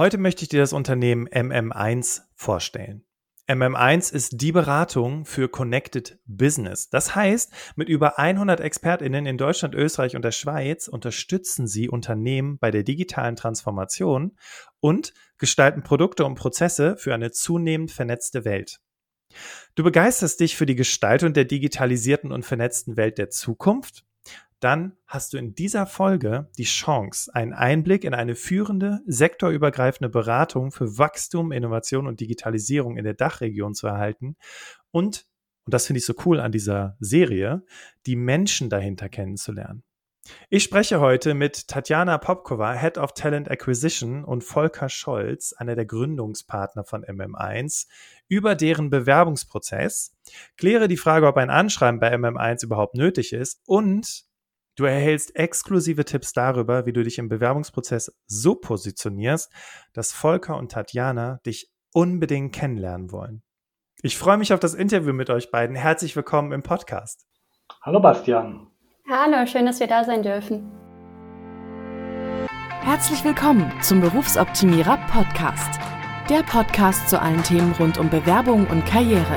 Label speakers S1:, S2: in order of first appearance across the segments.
S1: Heute möchte ich dir das Unternehmen MM1 vorstellen. MM1 ist die Beratung für Connected Business. Das heißt, mit über 100 ExpertInnen in Deutschland, Österreich und der Schweiz unterstützen sie Unternehmen bei der digitalen Transformation und gestalten Produkte und Prozesse für eine zunehmend vernetzte Welt. Du begeisterst dich für die Gestaltung der digitalisierten und vernetzten Welt der Zukunft dann hast du in dieser Folge die Chance, einen Einblick in eine führende, sektorübergreifende Beratung für Wachstum, Innovation und Digitalisierung in der Dachregion zu erhalten und, und das finde ich so cool an dieser Serie, die Menschen dahinter kennenzulernen. Ich spreche heute mit Tatjana Popkova, Head of Talent Acquisition und Volker Scholz, einer der Gründungspartner von MM1, über deren Bewerbungsprozess, kläre die Frage, ob ein Anschreiben bei MM1 überhaupt nötig ist und Du erhältst exklusive Tipps darüber, wie du dich im Bewerbungsprozess so positionierst, dass Volker und Tatjana dich unbedingt kennenlernen wollen. Ich freue mich auf das Interview mit euch beiden. Herzlich willkommen im Podcast.
S2: Hallo Bastian.
S3: Hallo, schön, dass wir da sein dürfen.
S4: Herzlich willkommen zum Berufsoptimierer Podcast. Der Podcast zu allen Themen rund um Bewerbung und Karriere.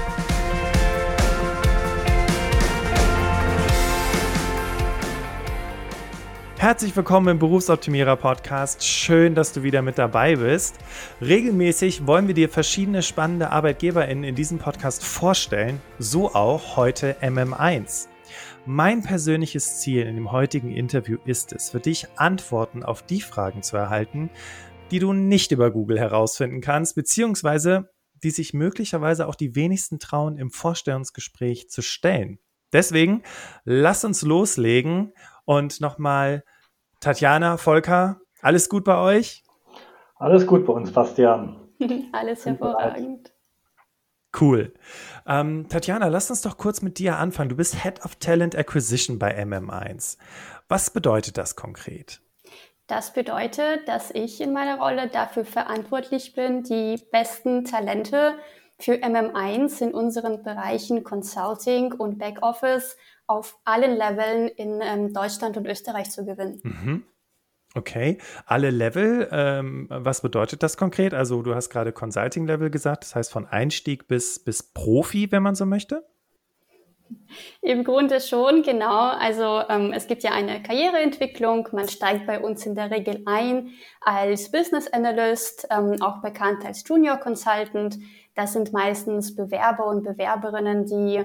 S1: Herzlich willkommen im Berufsoptimierer Podcast. Schön, dass du wieder mit dabei bist. Regelmäßig wollen wir dir verschiedene spannende ArbeitgeberInnen in diesem Podcast vorstellen, so auch heute MM1. Mein persönliches Ziel in dem heutigen Interview ist es, für dich Antworten auf die Fragen zu erhalten, die du nicht über Google herausfinden kannst, beziehungsweise die sich möglicherweise auch die wenigsten trauen, im Vorstellungsgespräch zu stellen. Deswegen lass uns loslegen und nochmal Tatjana, Volker, alles gut bei euch?
S2: Alles gut bei uns, Bastian.
S3: alles hervorragend.
S1: Cool. Ähm, Tatjana, lass uns doch kurz mit dir anfangen. Du bist Head of Talent Acquisition bei MM1. Was bedeutet das konkret?
S3: Das bedeutet, dass ich in meiner Rolle dafür verantwortlich bin, die besten Talente für MM1 in unseren Bereichen Consulting und Backoffice auf allen Leveln in ähm, Deutschland und Österreich zu gewinnen.
S1: Mhm. Okay, alle Level, ähm, was bedeutet das konkret? Also du hast gerade Consulting-Level gesagt, das heißt von Einstieg bis, bis Profi, wenn man so möchte?
S3: Im Grunde schon, genau. Also ähm, es gibt ja eine Karriereentwicklung. Man steigt bei uns in der Regel ein als Business Analyst, ähm, auch bekannt als Junior Consultant. Das sind meistens Bewerber und Bewerberinnen, die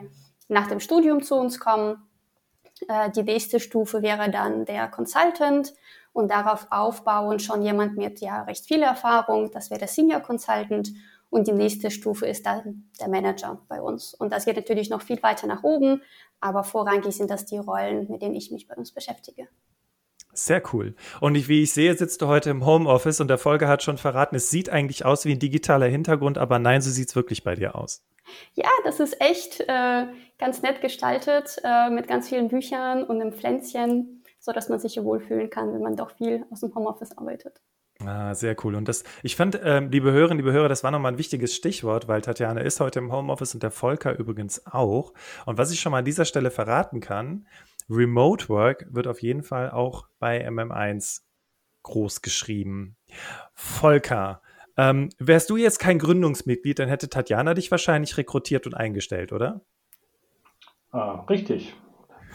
S3: nach dem Studium zu uns kommen. Äh, die nächste Stufe wäre dann der Consultant und darauf aufbauen schon jemand mit ja recht viel Erfahrung, das wäre der Senior Consultant und die nächste Stufe ist dann der Manager bei uns. Und das geht natürlich noch viel weiter nach oben, aber vorrangig sind das die Rollen, mit denen ich mich bei uns beschäftige.
S1: Sehr cool. Und ich, wie ich sehe, sitzt du heute im Homeoffice und der Folge hat schon verraten, es sieht eigentlich aus wie ein digitaler Hintergrund, aber nein, so sieht es wirklich bei dir aus.
S3: Ja, das ist echt äh, ganz nett gestaltet äh, mit ganz vielen Büchern und einem Pflänzchen, so dass man sich hier wohlfühlen kann, wenn man doch viel aus dem Homeoffice arbeitet.
S1: Ah, sehr cool. Und das, ich fand, ähm, liebe Hörerinnen, liebe Hörer, das war nochmal ein wichtiges Stichwort, weil Tatjana ist heute im Homeoffice und der Volker übrigens auch. Und was ich schon mal an dieser Stelle verraten kann, Remote Work wird auf jeden Fall auch bei MM1 groß geschrieben. Volker, ähm, wärst du jetzt kein Gründungsmitglied, dann hätte Tatjana dich wahrscheinlich rekrutiert und eingestellt, oder?
S2: Ah, richtig.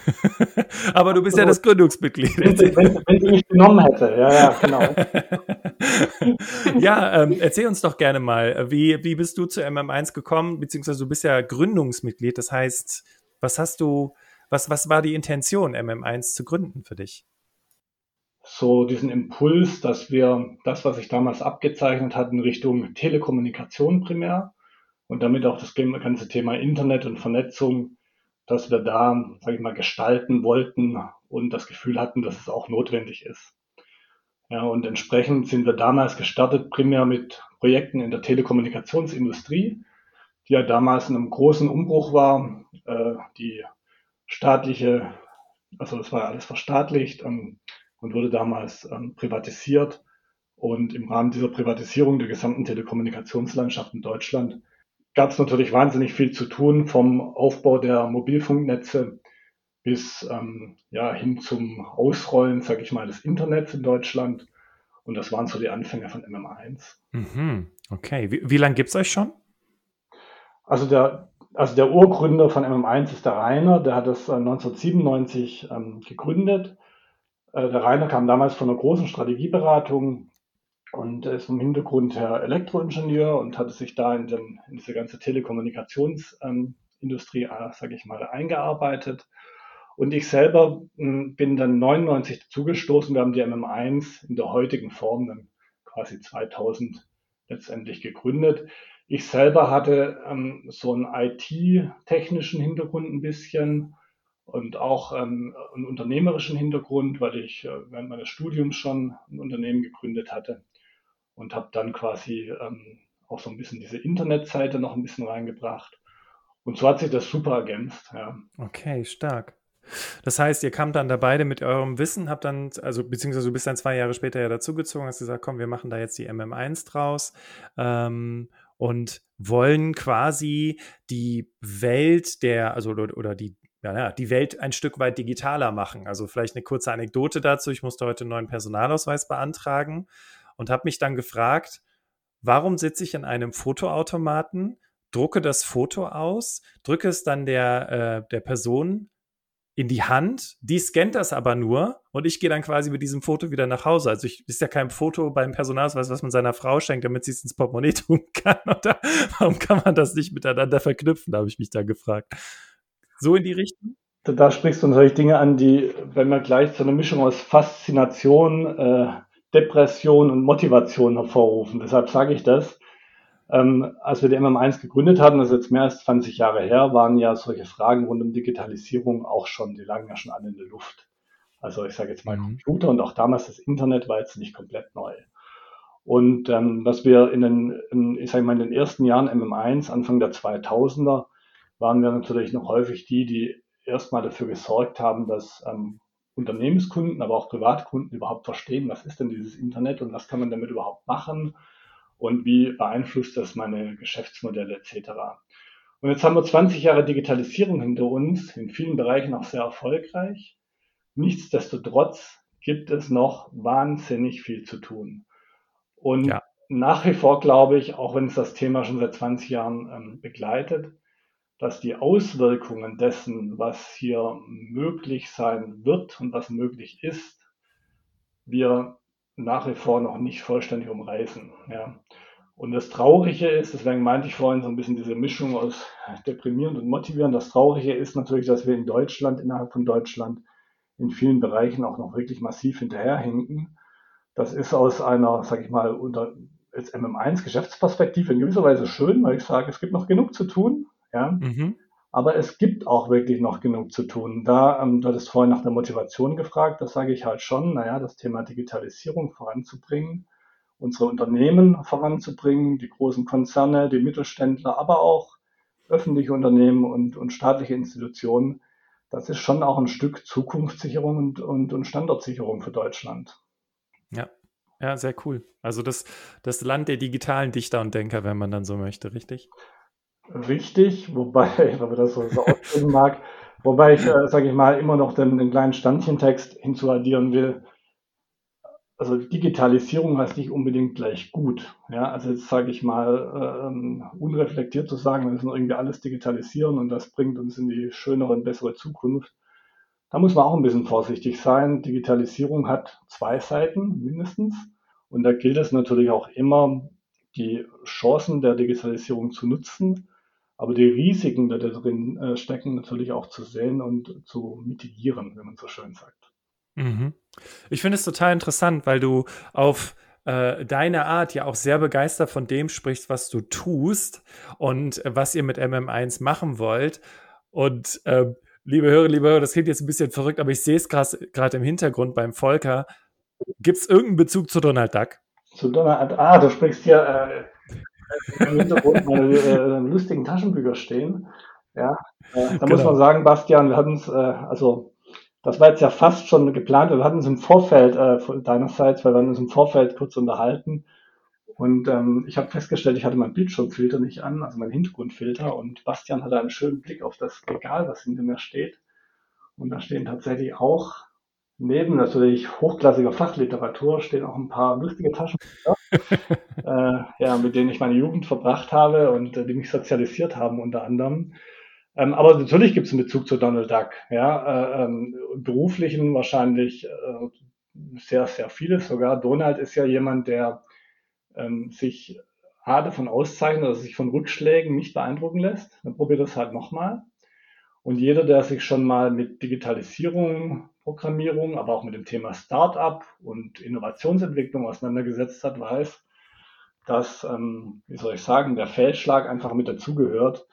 S1: Aber du bist ja das Gründungsmitglied.
S2: Wenn, wenn, wenn sie mich genommen hätte, ja, ja, genau.
S1: ja, ähm, erzähl uns doch gerne mal, wie, wie bist du zu MM1 gekommen, beziehungsweise du bist ja Gründungsmitglied, das heißt, was hast du, was, was war die Intention, MM1 zu gründen für dich?
S2: so diesen Impuls, dass wir das, was sich damals abgezeichnet hat, in Richtung Telekommunikation primär und damit auch das ganze Thema Internet und Vernetzung, dass wir da, sage ich mal, gestalten wollten und das Gefühl hatten, dass es auch notwendig ist. Ja, und entsprechend sind wir damals gestartet primär mit Projekten in der Telekommunikationsindustrie, die ja damals in einem großen Umbruch war. Äh, die staatliche, also es war alles verstaatlicht ähm, und wurde damals ähm, privatisiert. Und im Rahmen dieser Privatisierung der gesamten Telekommunikationslandschaft in Deutschland gab es natürlich wahnsinnig viel zu tun, vom Aufbau der Mobilfunknetze bis ähm, ja, hin zum Ausrollen, sage ich mal, des Internets in Deutschland. Und das waren so die Anfänge von MM1.
S1: Mhm. Okay, wie, wie lange gibt es euch schon?
S2: Also der, also der Urgründer von MM1 ist der Rainer, der hat das 1997 äh, ähm, gegründet. Äh, der Rainer kam damals von einer großen Strategieberatung und ist vom Hintergrund her Elektroingenieur und hatte sich da in, den, in diese ganze Telekommunikationsindustrie, ähm, äh, sage ich mal, eingearbeitet. Und ich selber hm, bin dann 99 zugestoßen. Wir haben die MM1 in der heutigen Form dann quasi 2000 letztendlich gegründet. Ich selber hatte ähm, so einen IT-technischen Hintergrund ein bisschen und auch ähm, einen unternehmerischen Hintergrund, weil ich äh, während meines Studiums schon ein Unternehmen gegründet hatte und habe dann quasi ähm, auch so ein bisschen diese Internetseite noch ein bisschen reingebracht. Und so hat sich das super ergänzt. Ja.
S1: Okay, stark. Das heißt, ihr kamt dann da beide mit eurem Wissen, habt dann, also beziehungsweise du bist dann zwei Jahre später ja dazugezogen, hast gesagt, komm, wir machen da jetzt die MM1 draus ähm, und wollen quasi die Welt der, also oder, die ja, die Welt ein Stück weit digitaler machen. Also vielleicht eine kurze Anekdote dazu. Ich musste heute einen neuen Personalausweis beantragen und habe mich dann gefragt, warum sitze ich in einem Fotoautomaten, drucke das Foto aus, drücke es dann der, äh, der Person in die Hand, die scannt das aber nur und ich gehe dann quasi mit diesem Foto wieder nach Hause. Also ich ist ja kein Foto beim Personalausweis, was man seiner Frau schenkt, damit sie es ins Portemonnaie tun kann. Oder warum kann man das nicht miteinander verknüpfen, da habe ich mich da gefragt. So in die Richtung?
S2: Da sprichst du natürlich Dinge an, die, wenn wir gleich zu einer Mischung aus Faszination, äh, Depression und Motivation hervorrufen. Deshalb sage ich das. Ähm, als wir die MM1 gegründet hatten, das ist jetzt mehr als 20 Jahre her, waren ja solche Fragen rund um Digitalisierung auch schon, die lagen ja schon alle in der Luft. Also ich sage jetzt mal mhm. Computer und auch damals das Internet war jetzt nicht komplett neu. Und ähm, was wir in den, in, ich sage mal, in den ersten Jahren MM1, Anfang der 2000er, waren wir natürlich noch häufig die, die erstmal dafür gesorgt haben, dass ähm, Unternehmenskunden, aber auch Privatkunden überhaupt verstehen, was ist denn dieses Internet und was kann man damit überhaupt machen und wie beeinflusst das meine Geschäftsmodelle etc. Und jetzt haben wir 20 Jahre Digitalisierung hinter uns, in vielen Bereichen auch sehr erfolgreich. Nichtsdestotrotz gibt es noch wahnsinnig viel zu tun. Und ja. nach wie vor glaube ich, auch wenn es das Thema schon seit 20 Jahren ähm, begleitet, dass die Auswirkungen dessen, was hier möglich sein wird und was möglich ist, wir nach wie vor noch nicht vollständig umreißen. Ja. Und das Traurige ist, deswegen meinte ich vorhin so ein bisschen diese Mischung aus deprimierend und motivierend. Das Traurige ist natürlich, dass wir in Deutschland, innerhalb von Deutschland, in vielen Bereichen auch noch wirklich massiv hinterherhinken. Das ist aus einer, sag ich mal, unter jetzt MM1 Geschäftsperspektive in gewisser Weise schön, weil ich sage, es gibt noch genug zu tun. Ja. Mhm. Aber es gibt auch wirklich noch genug zu tun. Da, ähm, du hattest vorhin nach der Motivation gefragt, das sage ich halt schon, naja, das Thema Digitalisierung voranzubringen, unsere Unternehmen voranzubringen, die großen Konzerne, die Mittelständler, aber auch öffentliche Unternehmen und, und staatliche Institutionen, das ist schon auch ein Stück Zukunftssicherung und, und, und Standortsicherung für Deutschland.
S1: Ja, ja, sehr cool. Also das, das Land der digitalen Dichter und Denker, wenn man dann so möchte, richtig?
S2: Richtig, wobei, wenn man das so, so ausdrücken mag, wobei ich, äh, sage ich mal, immer noch den, den kleinen Standchentext hinzuaddieren will. Also Digitalisierung heißt nicht unbedingt gleich gut. Ja, also jetzt sage ich mal, ähm, unreflektiert zu sagen, wir müssen irgendwie alles digitalisieren und das bringt uns in die schönere und bessere Zukunft. Da muss man auch ein bisschen vorsichtig sein. Digitalisierung hat zwei Seiten mindestens. Und da gilt es natürlich auch immer, die Chancen der Digitalisierung zu nutzen aber die Risiken, die da drin äh, stecken, natürlich auch zu sehen und zu mitigieren, wenn man so schön sagt.
S1: Mhm. Ich finde es total interessant, weil du auf äh, deine Art ja auch sehr begeistert von dem sprichst, was du tust und äh, was ihr mit MM1 machen wollt. Und äh, liebe Hörer, liebe Hörer, das klingt jetzt ein bisschen verrückt, aber ich sehe es gerade im Hintergrund beim Volker. Gibt es irgendeinen Bezug zu Donald Duck?
S2: Zu Donald, ah, du sprichst ja, im Hintergrund meine äh, lustigen Taschenbücher stehen. Ja, äh, da genau. muss man sagen, Bastian, wir hatten es, äh, also das war jetzt ja fast schon geplant. Wir hatten uns im Vorfeld äh, deinerseits, weil wir uns im Vorfeld kurz unterhalten. Und ähm, ich habe festgestellt, ich hatte meinen Bildschirmfilter nicht an, also meinen Hintergrundfilter. Und Bastian hatte einen schönen Blick auf das Regal, was hinter mir steht. Und da stehen tatsächlich auch neben natürlich hochklassiger Fachliteratur stehen auch ein paar lustige Taschenbücher, äh, ja, mit denen ich meine Jugend verbracht habe und äh, die mich sozialisiert haben unter anderem. Ähm, aber natürlich gibt es einen Bezug zu Donald Duck. Ja, äh, ähm, beruflichen wahrscheinlich äh, sehr, sehr vieles sogar. Donald ist ja jemand, der ähm, sich A davon auszeichnet, dass er sich von Rückschlägen nicht beeindrucken lässt. Dann probiert das halt nochmal. Und jeder, der sich schon mal mit Digitalisierung, Programmierung, aber auch mit dem Thema Startup und Innovationsentwicklung auseinandergesetzt hat, weiß, dass, ähm, wie soll ich sagen, der Feldschlag einfach mit dazugehört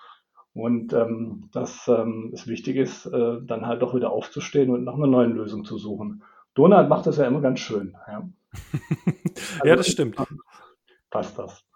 S2: und ähm, dass ähm, es wichtig ist, äh, dann halt doch wieder aufzustehen und nach einer neuen Lösung zu suchen. Donald macht das ja immer ganz schön. Ja,
S1: also, ja das stimmt.
S2: Passt das.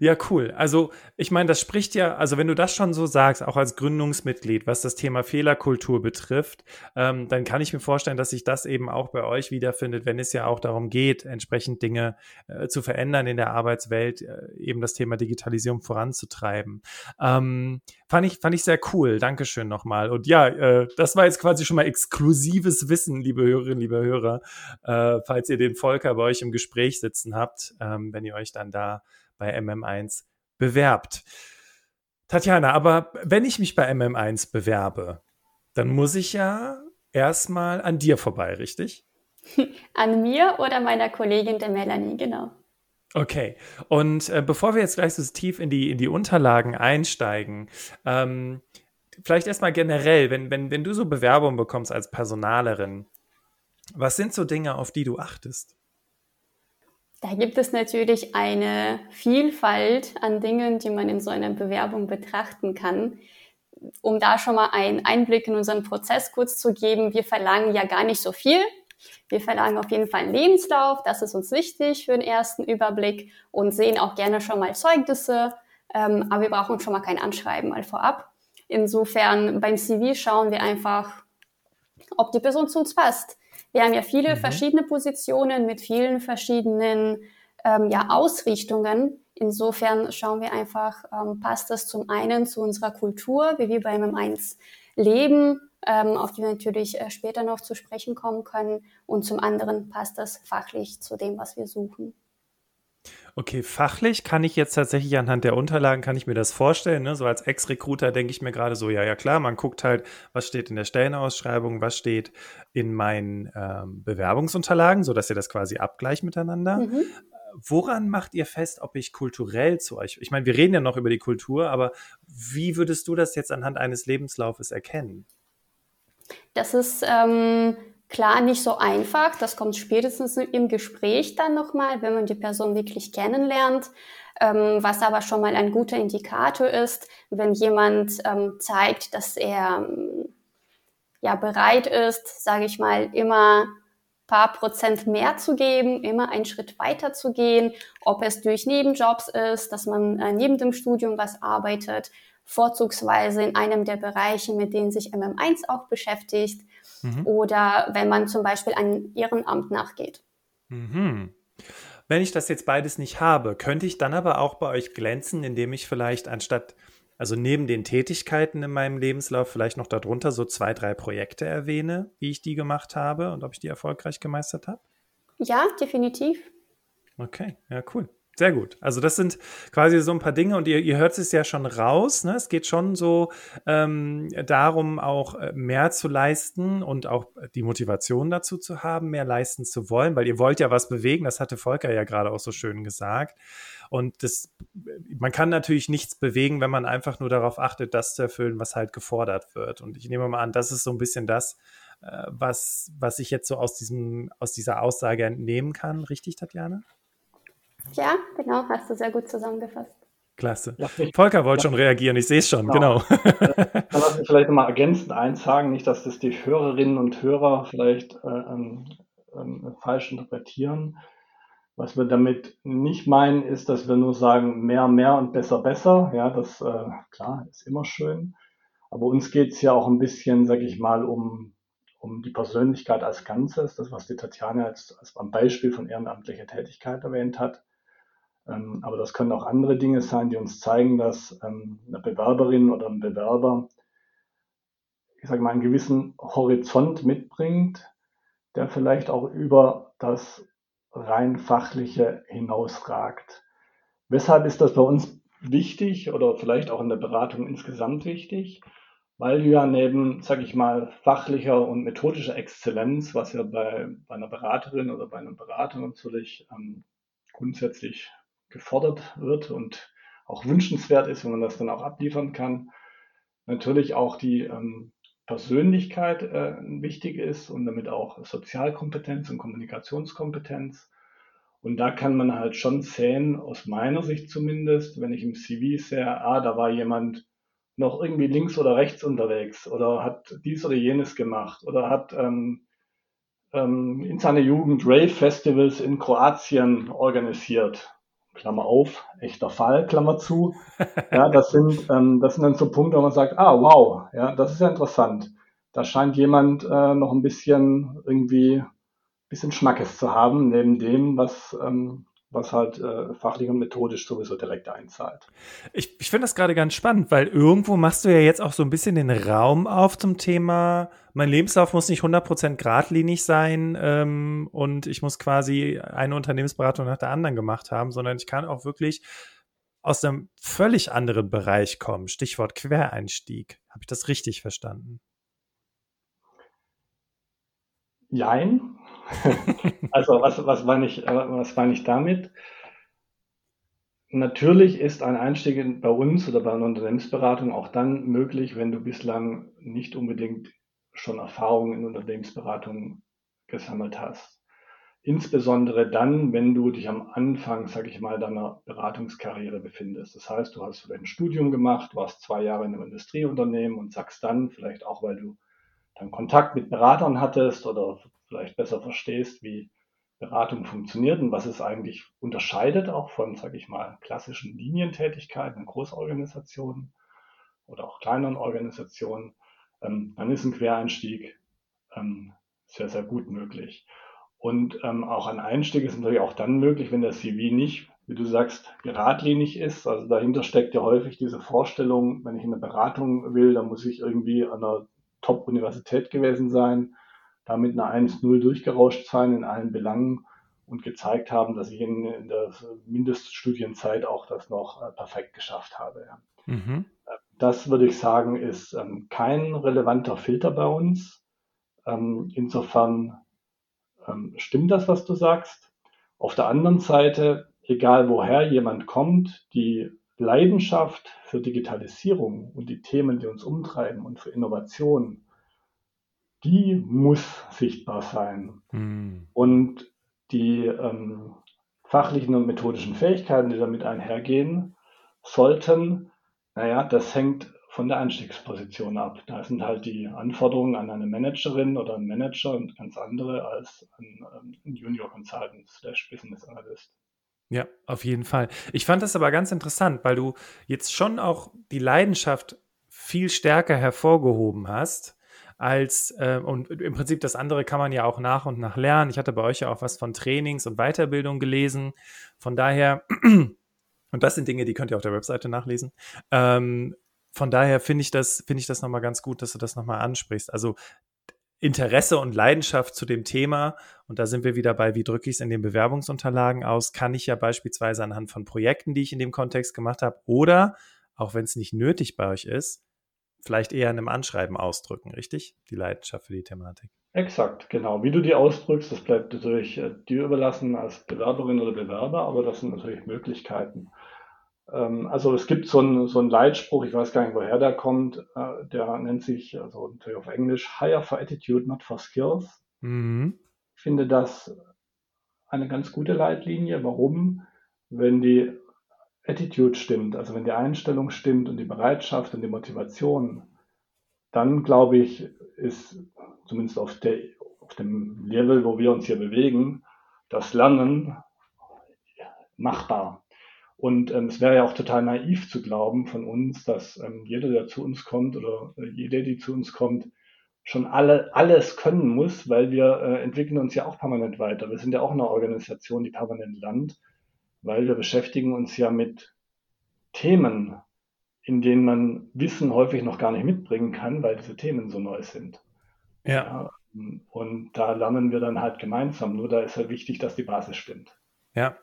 S1: Ja, cool. Also, ich meine, das spricht ja, also wenn du das schon so sagst, auch als Gründungsmitglied, was das Thema Fehlerkultur betrifft, ähm, dann kann ich mir vorstellen, dass sich das eben auch bei euch wiederfindet, wenn es ja auch darum geht, entsprechend Dinge äh, zu verändern in der Arbeitswelt, äh, eben das Thema Digitalisierung voranzutreiben. Ähm, fand ich, fand ich sehr cool. Dankeschön nochmal. Und ja, äh, das war jetzt quasi schon mal exklusives Wissen, liebe Hörerinnen, liebe Hörer, äh, falls ihr den Volker bei euch im Gespräch sitzen habt, ähm, wenn ihr euch dann da bei MM1 bewerbt. Tatjana, aber wenn ich mich bei MM1 bewerbe, dann muss ich ja erstmal an dir vorbei, richtig?
S3: An mir oder meiner Kollegin der Melanie, genau.
S1: Okay, und äh, bevor wir jetzt gleich so tief in die, in die Unterlagen einsteigen, ähm, vielleicht erstmal generell, wenn, wenn, wenn du so Bewerbungen bekommst als Personalerin, was sind so Dinge, auf die du achtest?
S3: Da gibt es natürlich eine Vielfalt an Dingen, die man in so einer Bewerbung betrachten kann. Um da schon mal einen Einblick in unseren Prozess kurz zu geben, wir verlangen ja gar nicht so viel. Wir verlangen auf jeden Fall einen Lebenslauf, das ist uns wichtig für den ersten Überblick und sehen auch gerne schon mal Zeugnisse, ähm, aber wir brauchen schon mal kein Anschreiben mal vorab. Insofern beim CV schauen wir einfach, ob die Person zu uns passt. Wir haben ja viele mhm. verschiedene Positionen mit vielen verschiedenen ähm, ja, Ausrichtungen. Insofern schauen wir einfach, ähm, passt das zum einen zu unserer Kultur, wie wir bei MM1 leben, ähm, auf die wir natürlich äh, später noch zu sprechen kommen können. Und zum anderen passt das fachlich zu dem, was wir suchen.
S1: Okay, fachlich kann ich jetzt tatsächlich anhand der Unterlagen, kann ich mir das vorstellen. Ne? So als Ex-Recruiter denke ich mir gerade so, ja, ja klar, man guckt halt, was steht in der Stellenausschreibung, was steht in meinen ähm, Bewerbungsunterlagen, sodass ihr das quasi abgleicht miteinander. Mhm. Woran macht ihr fest, ob ich kulturell zu euch, ich meine, wir reden ja noch über die Kultur, aber wie würdest du das jetzt anhand eines Lebenslaufes erkennen?
S3: Das ist ähm, Klar, nicht so einfach. Das kommt spätestens im Gespräch dann nochmal, wenn man die Person wirklich kennenlernt. Ähm, was aber schon mal ein guter Indikator ist, wenn jemand ähm, zeigt, dass er ja bereit ist, sage ich mal, immer paar Prozent mehr zu geben, immer einen Schritt weiter zu gehen, ob es durch Nebenjobs ist, dass man äh, neben dem Studium was arbeitet, vorzugsweise in einem der Bereiche, mit denen sich MM1 auch beschäftigt mhm. oder wenn man zum Beispiel einem Ehrenamt nachgeht.
S1: Mhm. Wenn ich das jetzt beides nicht habe, könnte ich dann aber auch bei euch glänzen, indem ich vielleicht anstatt, also neben den Tätigkeiten in meinem Lebenslauf, vielleicht noch darunter so zwei, drei Projekte erwähne, wie ich die gemacht habe und ob ich die erfolgreich gemeistert habe?
S3: Ja, definitiv.
S1: Okay, ja, cool. Sehr gut. Also das sind quasi so ein paar Dinge und ihr, ihr hört es ja schon raus. Ne? Es geht schon so ähm, darum, auch äh, mehr zu leisten und auch die Motivation dazu zu haben, mehr leisten zu wollen, weil ihr wollt ja was bewegen. Das hatte Volker ja gerade auch so schön gesagt. Und das, man kann natürlich nichts bewegen, wenn man einfach nur darauf achtet, das zu erfüllen, was halt gefordert wird. Und ich nehme mal an, das ist so ein bisschen das, äh, was, was ich jetzt so aus diesem, aus dieser Aussage entnehmen kann. Richtig, Tatjana?
S3: Ja, genau, hast du sehr gut zusammengefasst.
S1: Klasse. Volker wollte schon reagieren, ich sehe es schon, genau.
S2: genau. Dann lass mich vielleicht nochmal ergänzend eins sagen, nicht, dass das die Hörerinnen und Hörer vielleicht äh, ähm, ähm, falsch interpretieren. Was wir damit nicht meinen, ist, dass wir nur sagen, mehr, mehr und besser, besser. Ja, das äh, klar ist immer schön. Aber uns geht es ja auch ein bisschen, sag ich mal, um, um die Persönlichkeit als Ganzes, das, was die Tatjana jetzt als am Beispiel von ehrenamtlicher Tätigkeit erwähnt hat. Ähm, aber das können auch andere Dinge sein, die uns zeigen, dass ähm, eine Bewerberin oder ein Bewerber, ich sage mal, einen gewissen Horizont mitbringt, der vielleicht auch über das rein fachliche hinausragt. Weshalb ist das bei uns wichtig oder vielleicht auch in der Beratung insgesamt wichtig? Weil ja neben, sag ich mal, fachlicher und methodischer Exzellenz, was ja bei, bei einer Beraterin oder bei einem Berater natürlich ähm, grundsätzlich gefordert wird und auch wünschenswert ist, wenn man das dann auch abliefern kann, natürlich auch die ähm, Persönlichkeit äh, wichtig ist und damit auch Sozialkompetenz und Kommunikationskompetenz. Und da kann man halt schon sehen, aus meiner Sicht zumindest, wenn ich im CV sehe, ah, da war jemand noch irgendwie links oder rechts unterwegs oder hat dies oder jenes gemacht oder hat ähm, ähm, in seiner Jugend Rave-Festivals in Kroatien organisiert. Klammer auf, echter Fall, Klammer zu. Ja, das sind, ähm, das sind dann so Punkte, wo man sagt, ah, wow, ja, das ist ja interessant. Da scheint jemand äh, noch ein bisschen irgendwie, bisschen Schmackes zu haben, neben dem, was, ähm, was halt äh, fachlich und methodisch sowieso direkt einzahlt.
S1: Ich, ich finde das gerade ganz spannend, weil irgendwo machst du ja jetzt auch so ein bisschen den Raum auf zum Thema, mein Lebenslauf muss nicht 100% geradlinig sein ähm, und ich muss quasi eine Unternehmensberatung nach der anderen gemacht haben, sondern ich kann auch wirklich aus einem völlig anderen Bereich kommen. Stichwort Quereinstieg. Habe ich das richtig verstanden?
S2: Jein. also was, was, meine ich, äh, was meine ich damit? Natürlich ist ein Einstieg bei uns oder bei einer Unternehmensberatung auch dann möglich, wenn du bislang nicht unbedingt schon Erfahrungen in Unternehmensberatung gesammelt hast. Insbesondere dann, wenn du dich am Anfang, sag ich mal, deiner Beratungskarriere befindest. Das heißt, du hast vielleicht ein Studium gemacht, warst zwei Jahre in einem Industrieunternehmen und sagst dann, vielleicht auch, weil du dann Kontakt mit Beratern hattest oder vielleicht besser verstehst, wie Beratung funktioniert und was es eigentlich unterscheidet auch von, sage ich mal, klassischen Linientätigkeiten in Großorganisationen oder auch kleineren Organisationen, ähm, dann ist ein Quereinstieg ähm, sehr, sehr gut möglich. Und ähm, auch ein Einstieg ist natürlich auch dann möglich, wenn der CV nicht, wie du sagst, geradlinig ist. Also dahinter steckt ja häufig diese Vorstellung, wenn ich eine Beratung will, dann muss ich irgendwie an einer Top-Universität gewesen sein, damit eine 1-0 durchgerauscht sein in allen Belangen und gezeigt haben, dass ich in, in der Mindeststudienzeit auch das noch äh, perfekt geschafft habe. Mhm. Das würde ich sagen, ist ähm, kein relevanter Filter bei uns. Ähm, insofern ähm, stimmt das, was du sagst. Auf der anderen Seite, egal woher jemand kommt, die Leidenschaft für Digitalisierung und die Themen, die uns umtreiben und für Innovation, die muss sichtbar sein. Mhm. Und die ähm, fachlichen und methodischen Fähigkeiten, die damit einhergehen, sollten, naja, das hängt von der Einstiegsposition ab. Da sind halt die Anforderungen an eine Managerin oder einen Manager und ganz andere als an ähm, einen Junior Consultant slash Business Analyst.
S1: Ja, auf jeden Fall. Ich fand das aber ganz interessant, weil du jetzt schon auch die Leidenschaft viel stärker hervorgehoben hast als äh, und im Prinzip das andere kann man ja auch nach und nach lernen. Ich hatte bei euch ja auch was von Trainings und Weiterbildung gelesen. Von daher und das sind Dinge, die könnt ihr auf der Webseite nachlesen. Ähm, von daher finde ich das finde ich das nochmal ganz gut, dass du das nochmal ansprichst. Also Interesse und Leidenschaft zu dem Thema, und da sind wir wieder bei, wie drücke ich es in den Bewerbungsunterlagen aus, kann ich ja beispielsweise anhand von Projekten, die ich in dem Kontext gemacht habe, oder, auch wenn es nicht nötig bei euch ist, vielleicht eher in einem Anschreiben ausdrücken, richtig? Die Leidenschaft für die Thematik.
S2: Exakt, genau. Wie du die ausdrückst, das bleibt natürlich äh, dir überlassen als Bewerberin oder Bewerber, aber das sind natürlich Möglichkeiten. Ähm, also es gibt so einen, so einen Leitspruch, ich weiß gar nicht, woher der kommt, äh, der nennt sich, also natürlich auf Englisch, Hire for Attitude, not for Skills. Mhm. Ich finde das eine ganz gute Leitlinie. Warum? Wenn die Attitude stimmt, also wenn die Einstellung stimmt und die Bereitschaft und die Motivation, dann glaube ich, ist zumindest auf, der, auf dem Level, wo wir uns hier bewegen, das Lernen machbar. Und ähm, es wäre ja auch total naiv zu glauben von uns, dass ähm, jeder, der zu uns kommt oder äh, jede, die zu uns kommt, schon alle, alles können muss, weil wir äh, entwickeln uns ja auch permanent weiter. Wir sind ja auch eine Organisation, die permanent lernt, weil wir beschäftigen uns ja mit Themen, in denen man Wissen häufig noch gar nicht mitbringen kann, weil diese Themen so neu sind. Ja. ja und da lernen wir dann halt gemeinsam. Nur da ist halt wichtig, dass die Basis stimmt.
S1: Ja,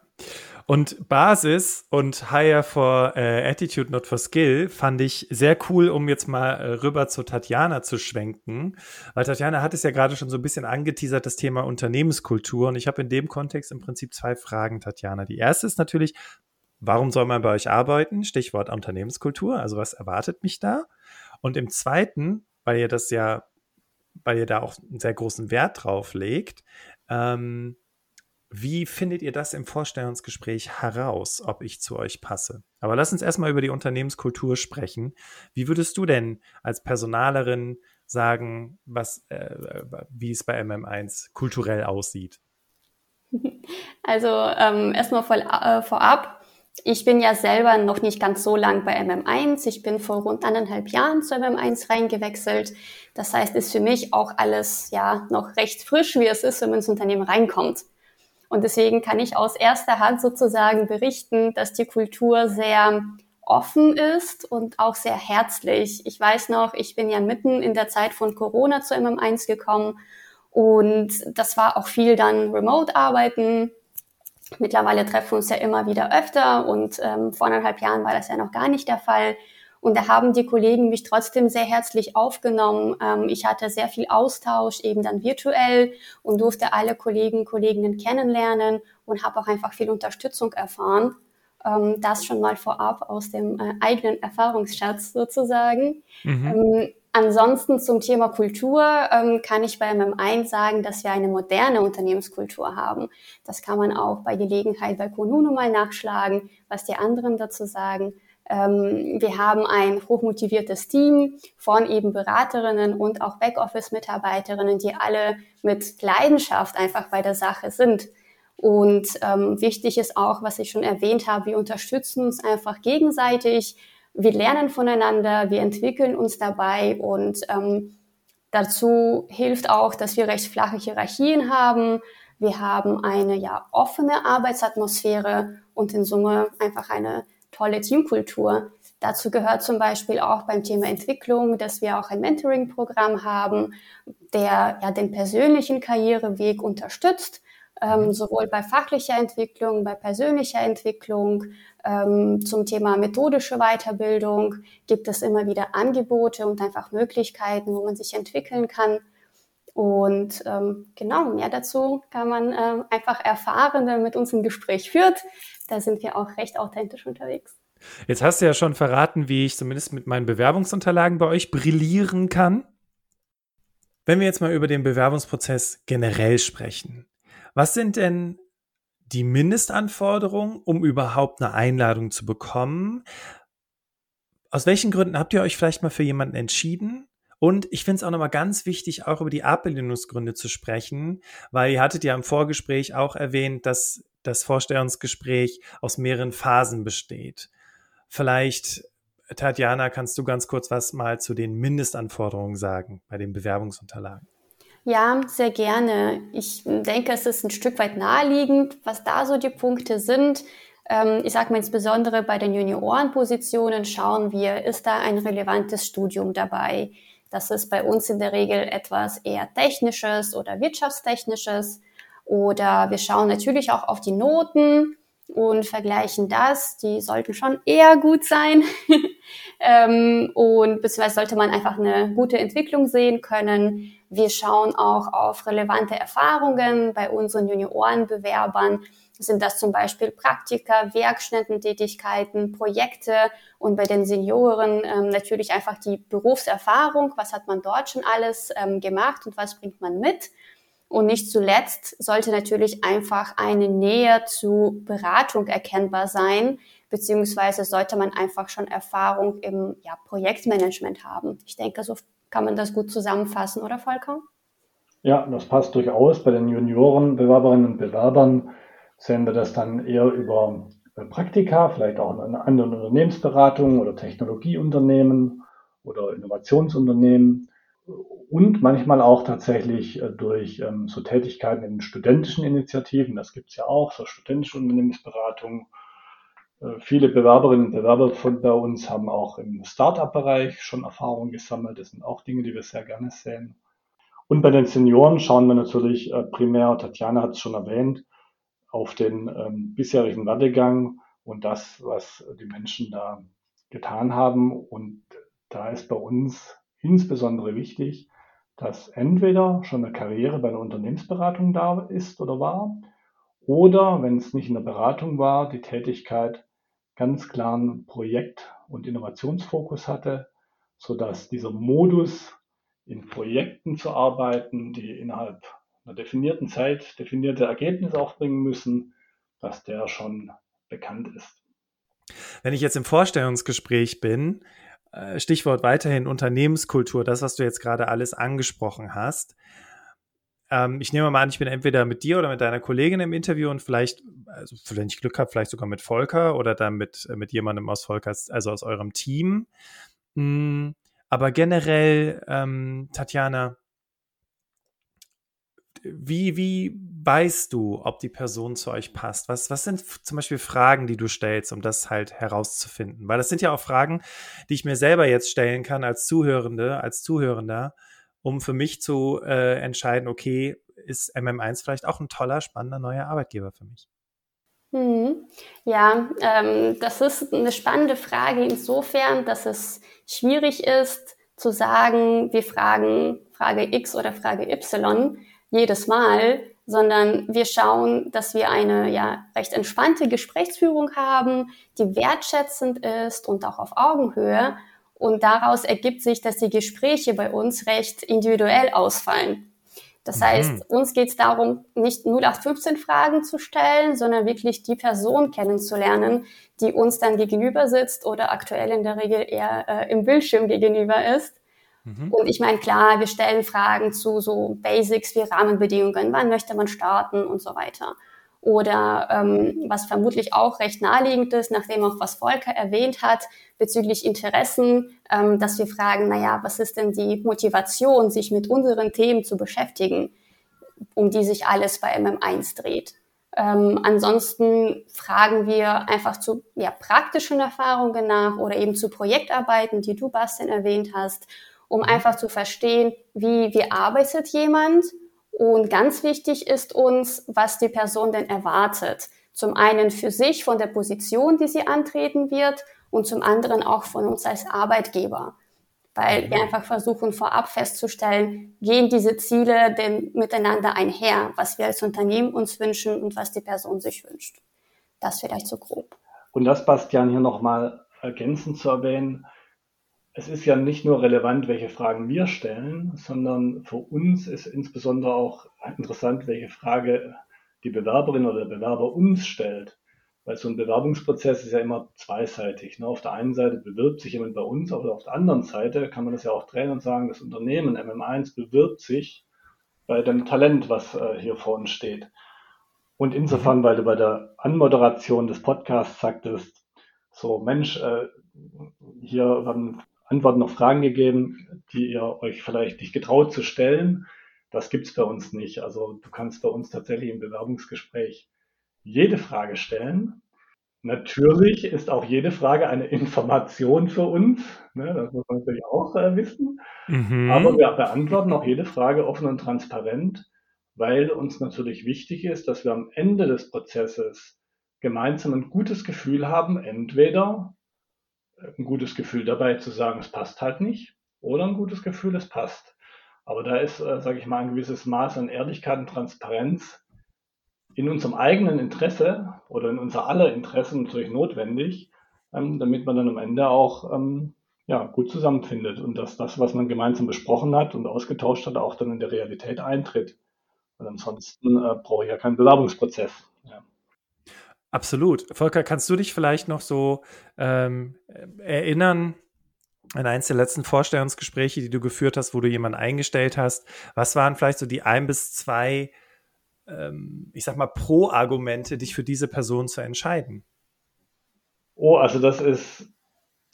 S1: und Basis und Higher for äh, Attitude, not for Skill fand ich sehr cool, um jetzt mal äh, rüber zu Tatjana zu schwenken. Weil Tatjana hat es ja gerade schon so ein bisschen angeteasert, das Thema Unternehmenskultur. Und ich habe in dem Kontext im Prinzip zwei Fragen, Tatjana. Die erste ist natürlich, warum soll man bei euch arbeiten? Stichwort Unternehmenskultur. Also was erwartet mich da? Und im zweiten, weil ihr das ja, weil ihr da auch einen sehr großen Wert drauf legt, ähm, wie findet ihr das im Vorstellungsgespräch heraus, ob ich zu euch passe? Aber lass uns erstmal über die Unternehmenskultur sprechen. Wie würdest du denn als Personalerin sagen, was, äh, wie es bei MM1 kulturell aussieht?
S3: Also ähm, erstmal voll, äh, vorab. Ich bin ja selber noch nicht ganz so lang bei MM1. Ich bin vor rund anderthalb Jahren zu MM1 reingewechselt. Das heißt, ist für mich auch alles ja noch recht frisch, wie es ist, wenn man ins Unternehmen reinkommt. Und deswegen kann ich aus erster Hand sozusagen berichten, dass die Kultur sehr offen ist und auch sehr herzlich. Ich weiß noch, ich bin ja mitten in der Zeit von Corona zu MM1 gekommen und das war auch viel dann Remote-Arbeiten. Mittlerweile treffen wir uns ja immer wieder öfter und ähm, vor anderthalb Jahren war das ja noch gar nicht der Fall. Und da haben die Kollegen mich trotzdem sehr herzlich aufgenommen. Ähm, ich hatte sehr viel Austausch, eben dann virtuell und durfte alle Kollegen, Kolleginnen kennenlernen und habe auch einfach viel Unterstützung erfahren. Ähm, das schon mal vorab aus dem äh, eigenen Erfahrungsschatz sozusagen. Mhm. Ähm, ansonsten zum Thema Kultur kann ich bei MM1 sagen, dass wir eine moderne Unternehmenskultur haben. Das kann man auch bei Gelegenheit bei Konuno mal nachschlagen, was die anderen dazu sagen. Ähm, wir haben ein hochmotiviertes Team von eben Beraterinnen und auch Backoffice-Mitarbeiterinnen, die alle mit Leidenschaft einfach bei der Sache sind. Und ähm, wichtig ist auch, was ich schon erwähnt habe, wir unterstützen uns einfach gegenseitig, wir lernen voneinander, wir entwickeln uns dabei und ähm, dazu hilft auch, dass wir recht flache Hierarchien haben. Wir haben eine ja offene Arbeitsatmosphäre und in Summe einfach eine tolle Teamkultur. Dazu gehört zum Beispiel auch beim Thema Entwicklung, dass wir auch ein Mentoring-Programm haben, der ja den persönlichen Karriereweg unterstützt, ähm, mhm. sowohl bei fachlicher Entwicklung, bei persönlicher Entwicklung. Ähm, zum Thema methodische Weiterbildung gibt es immer wieder Angebote und einfach Möglichkeiten, wo man sich entwickeln kann. Und ähm, genau, mehr dazu kann man äh, einfach erfahren, wenn man mit uns ein Gespräch führt. Da sind wir auch recht authentisch unterwegs.
S1: Jetzt hast du ja schon verraten, wie ich zumindest mit meinen Bewerbungsunterlagen bei euch brillieren kann. Wenn wir jetzt mal über den Bewerbungsprozess generell sprechen, was sind denn die Mindestanforderungen, um überhaupt eine Einladung zu bekommen? Aus welchen Gründen habt ihr euch vielleicht mal für jemanden entschieden? Und ich finde es auch nochmal ganz wichtig, auch über die Ablehnungsgründe zu sprechen, weil ihr hattet ja im Vorgespräch auch erwähnt, dass das Vorstellungsgespräch aus mehreren Phasen besteht. Vielleicht, Tatjana, kannst du ganz kurz was mal zu den Mindestanforderungen sagen bei den Bewerbungsunterlagen?
S3: Ja, sehr gerne. Ich denke, es ist ein Stück weit naheliegend, was da so die Punkte sind. Ähm, ich sage mal insbesondere bei den Juniorenpositionen schauen wir, ist da ein relevantes Studium dabei? Das ist bei uns in der Regel etwas eher technisches oder wirtschaftstechnisches. Oder wir schauen natürlich auch auf die Noten und vergleichen das. Die sollten schon eher gut sein. ähm, und beziehungsweise sollte man einfach eine gute Entwicklung sehen können. Wir schauen auch auf relevante Erfahrungen bei unseren Juniorenbewerbern sind das zum Beispiel Praktika, Werkstättentätigkeiten, Projekte und bei den Senioren ähm, natürlich einfach die Berufserfahrung, was hat man dort schon alles ähm, gemacht und was bringt man mit. Und nicht zuletzt sollte natürlich einfach eine Nähe zu Beratung erkennbar sein, beziehungsweise sollte man einfach schon Erfahrung im ja, Projektmanagement haben. Ich denke, so kann man das gut zusammenfassen, oder Volker?
S2: Ja, das passt durchaus. Bei den Junioren, Bewerberinnen und Bewerbern sehen wir das dann eher über Praktika, vielleicht auch in anderen Unternehmensberatungen oder Technologieunternehmen oder Innovationsunternehmen und manchmal auch tatsächlich äh, durch ähm, so Tätigkeiten in studentischen Initiativen. Das gibt es ja auch, so studentische Unternehmensberatungen. Äh, viele Bewerberinnen und Bewerber von bei uns haben auch im Startup-Bereich schon Erfahrungen gesammelt. Das sind auch Dinge, die wir sehr gerne sehen. Und bei den Senioren schauen wir natürlich äh, primär, Tatjana hat es schon erwähnt, auf den ähm, bisherigen Werdegang und das, was die Menschen da getan haben. Und da ist bei uns insbesondere wichtig, dass entweder schon eine Karriere bei einer Unternehmensberatung da ist oder war, oder wenn es nicht in der Beratung war, die Tätigkeit ganz klaren Projekt- und Innovationsfokus hatte, sodass dieser Modus in Projekten zu arbeiten, die innerhalb einer definierten Zeit definierte Ergebnisse aufbringen müssen, dass der schon bekannt ist.
S1: Wenn ich jetzt im Vorstellungsgespräch bin, Stichwort weiterhin Unternehmenskultur, das, was du jetzt gerade alles angesprochen hast. Ähm, ich nehme mal an, ich bin entweder mit dir oder mit deiner Kollegin im Interview und vielleicht, also wenn ich Glück habe, vielleicht sogar mit Volker oder dann mit, äh, mit jemandem aus Volkers, also aus eurem Team. Mm, aber generell, ähm, Tatjana, wie, wie weißt du, ob die Person zu euch passt? Was, was sind zum Beispiel Fragen, die du stellst, um das halt herauszufinden? Weil das sind ja auch Fragen, die ich mir selber jetzt stellen kann als Zuhörende, als Zuhörender, um für mich zu äh, entscheiden, okay, ist MM1 vielleicht auch ein toller, spannender neuer Arbeitgeber für mich?
S3: Hm. Ja, ähm, das ist eine spannende Frage insofern, dass es schwierig ist zu sagen, wir fragen Frage X oder Frage Y, jedes Mal, sondern wir schauen, dass wir eine ja recht entspannte Gesprächsführung haben, die wertschätzend ist und auch auf Augenhöhe. Und daraus ergibt sich, dass die Gespräche bei uns recht individuell ausfallen. Das mhm. heißt, uns geht es darum, nicht 0815 Fragen zu stellen, sondern wirklich die Person kennenzulernen, die uns dann gegenüber sitzt oder aktuell in der Regel eher äh, im Bildschirm gegenüber ist Mhm. Und ich meine, klar, wir stellen Fragen zu so Basics wie Rahmenbedingungen, wann möchte man starten und so weiter. Oder ähm, was vermutlich auch recht naheliegend ist, nachdem auch was Volker erwähnt hat, bezüglich Interessen, ähm, dass wir fragen, naja, was ist denn die Motivation, sich mit unseren Themen zu beschäftigen, um die sich alles bei MM1 dreht. Ähm, ansonsten fragen wir einfach zu ja, praktischen Erfahrungen nach oder eben zu Projektarbeiten, die du, Bastian, erwähnt hast um einfach zu verstehen, wie, wie arbeitet jemand. Und ganz wichtig ist uns, was die Person denn erwartet. Zum einen für sich von der Position, die sie antreten wird und zum anderen auch von uns als Arbeitgeber. Weil wir mhm. einfach versuchen vorab festzustellen, gehen diese Ziele denn miteinander einher, was wir als Unternehmen uns wünschen und was die Person sich wünscht. Das vielleicht so grob.
S2: Und das, Bastian, hier nochmal ergänzend zu erwähnen, es ist ja nicht nur relevant, welche Fragen wir stellen, sondern für uns ist insbesondere auch interessant, welche Frage die Bewerberin oder der Bewerber uns stellt. Weil so ein Bewerbungsprozess ist ja immer zweiseitig. Ne? Auf der einen Seite bewirbt sich jemand bei uns, aber auf der anderen Seite kann man das ja auch drehen und sagen, das Unternehmen MM1 bewirbt sich bei dem Talent, was äh, hier vor uns steht. Und insofern, weil du bei der Anmoderation des Podcasts sagtest, so Mensch, äh, hier werden Antworten auf Fragen gegeben, die ihr euch vielleicht nicht getraut zu stellen. Das gibt's bei uns nicht. Also du kannst bei uns tatsächlich im Bewerbungsgespräch jede Frage stellen. Natürlich ist auch jede Frage eine Information für uns. Ne, das muss man natürlich auch äh, wissen. Mhm. Aber wir beantworten auch jede Frage offen und transparent, weil uns natürlich wichtig ist, dass wir am Ende des Prozesses gemeinsam ein gutes Gefühl haben, entweder ein gutes Gefühl dabei zu sagen, es passt halt nicht, oder ein gutes Gefühl, es passt. Aber da ist, äh, sage ich mal, ein gewisses Maß an Ehrlichkeit und Transparenz in unserem eigenen Interesse oder in unser aller Interesse natürlich notwendig, ähm, damit man dann am Ende auch ähm, ja, gut zusammenfindet und dass das, was man gemeinsam besprochen hat und ausgetauscht hat, auch dann in der Realität eintritt. Und ansonsten äh, brauche ich ja keinen Bewerbungsprozess. Ja.
S1: Absolut. Volker, kannst du dich vielleicht noch so ähm, erinnern an eines der letzten Vorstellungsgespräche, die du geführt hast, wo du jemanden eingestellt hast? Was waren vielleicht so die ein bis zwei ähm, ich sag mal, Pro-Argumente, dich für diese Person zu entscheiden?
S2: Oh, also das ist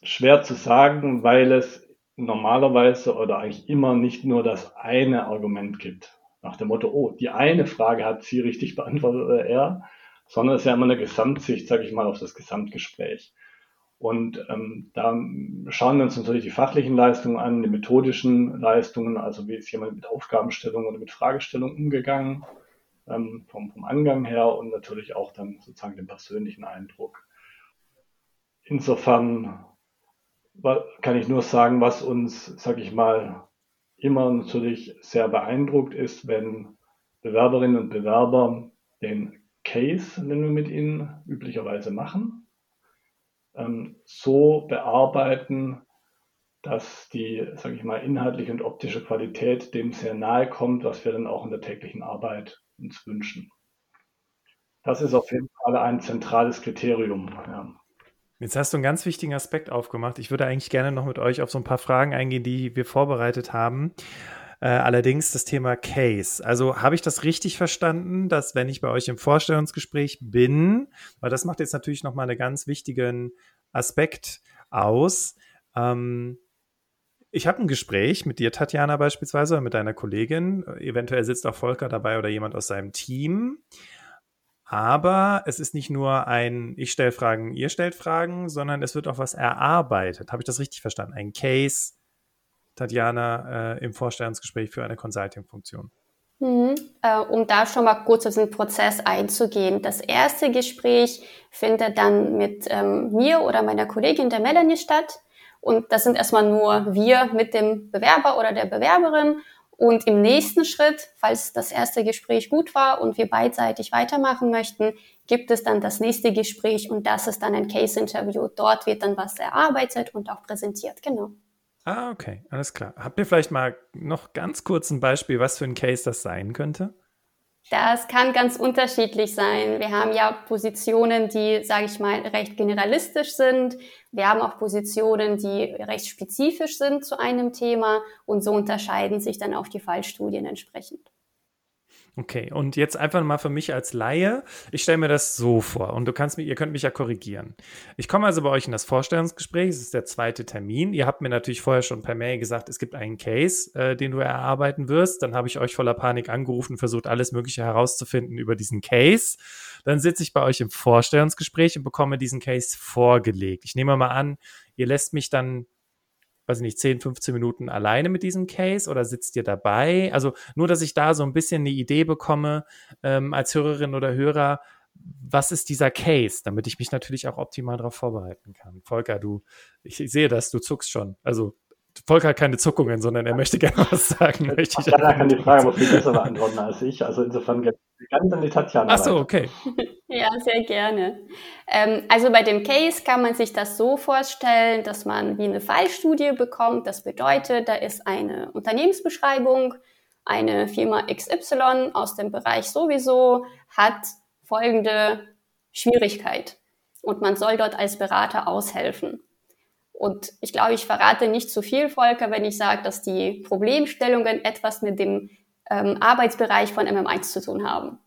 S2: schwer zu sagen, weil es normalerweise oder eigentlich immer nicht nur das eine Argument gibt. Nach dem Motto, oh, die eine Frage hat sie richtig beantwortet oder er, sondern es ist ja immer eine Gesamtsicht, sage ich mal, auf das Gesamtgespräch. Und ähm, da schauen wir uns natürlich die fachlichen Leistungen an, die methodischen Leistungen, also wie ist jemand mit Aufgabenstellung oder mit Fragestellung umgegangen, ähm, vom, vom Angang her und natürlich auch dann sozusagen den persönlichen Eindruck. Insofern kann ich nur sagen, was uns, sage ich mal, immer natürlich sehr beeindruckt ist, wenn Bewerberinnen und Bewerber den Case, den wir mit ihnen üblicherweise machen, ähm, so bearbeiten, dass die, sage ich mal, inhaltliche und optische Qualität dem sehr nahe kommt, was wir dann auch in der täglichen Arbeit uns wünschen. Das ist auf jeden Fall ein zentrales Kriterium. Ja.
S1: Jetzt hast du einen ganz wichtigen Aspekt aufgemacht. Ich würde eigentlich gerne noch mit euch auf so ein paar Fragen eingehen, die wir vorbereitet haben. Äh, allerdings das Thema Case. Also habe ich das richtig verstanden, dass wenn ich bei euch im Vorstellungsgespräch bin, weil das macht jetzt natürlich nochmal einen ganz wichtigen Aspekt aus. Ähm, ich habe ein Gespräch mit dir, Tatjana, beispielsweise, oder mit deiner Kollegin. Eventuell sitzt auch Volker dabei oder jemand aus seinem Team. Aber es ist nicht nur ein Ich stelle Fragen, ihr stellt Fragen, sondern es wird auch was erarbeitet. Habe ich das richtig verstanden? Ein Case, Tatjana, äh, im Vorstellungsgespräch für eine Consulting-Funktion.
S3: Mhm. Äh, um da schon mal kurz auf den Prozess einzugehen. Das erste Gespräch findet dann mit ähm, mir oder meiner Kollegin der Melanie statt. Und das sind erstmal nur wir mit dem Bewerber oder der Bewerberin. Und im nächsten Schritt, falls das erste Gespräch gut war und wir beidseitig weitermachen möchten, gibt es dann das nächste Gespräch und das ist dann ein Case-Interview. Dort wird dann was erarbeitet und auch präsentiert, genau.
S1: Ah, okay, alles klar. Habt ihr vielleicht mal noch ganz kurz ein Beispiel, was für ein Case das sein könnte?
S3: Das kann ganz unterschiedlich sein. Wir haben ja Positionen, die, sage ich mal, recht generalistisch sind. Wir haben auch Positionen, die recht spezifisch sind zu einem Thema und so unterscheiden sich dann auch die Fallstudien entsprechend.
S1: Okay, und jetzt einfach mal für mich als Laie. Ich stelle mir das so vor und du kannst mich, ihr könnt mich ja korrigieren. Ich komme also bei euch in das Vorstellungsgespräch, es ist der zweite Termin. Ihr habt mir natürlich vorher schon per Mail gesagt, es gibt einen Case, äh, den du erarbeiten wirst. Dann habe ich euch voller Panik angerufen, versucht alles Mögliche herauszufinden über diesen Case. Dann sitze ich bei euch im Vorstellungsgespräch und bekomme diesen Case vorgelegt. Ich nehme mal an, ihr lässt mich dann weiß ich nicht, 10, 15 Minuten alleine mit diesem Case oder sitzt ihr dabei? Also nur, dass ich da so ein bisschen eine Idee bekomme ähm, als Hörerin oder Hörer, was ist dieser Case, damit ich mich natürlich auch optimal darauf vorbereiten kann. Volker, du, ich, ich sehe das, du zuckst schon. Also Volker hat keine Zuckungen, sondern er möchte gerne was sagen.
S2: Möchte ich Tatjana kann die Frage aber viel besser beantworten als ich. Also insofern geht ganz an die Tatjana.
S1: Ach so, okay.
S3: ja, sehr gerne. Ähm, also bei dem Case kann man sich das so vorstellen, dass man wie eine Fallstudie bekommt. Das bedeutet, da ist eine Unternehmensbeschreibung, eine Firma XY aus dem Bereich sowieso hat folgende Schwierigkeit. Und man soll dort als Berater aushelfen. Und ich glaube, ich verrate nicht zu viel, Volker, wenn ich sage, dass die Problemstellungen etwas mit dem ähm, Arbeitsbereich von MM1 zu tun haben.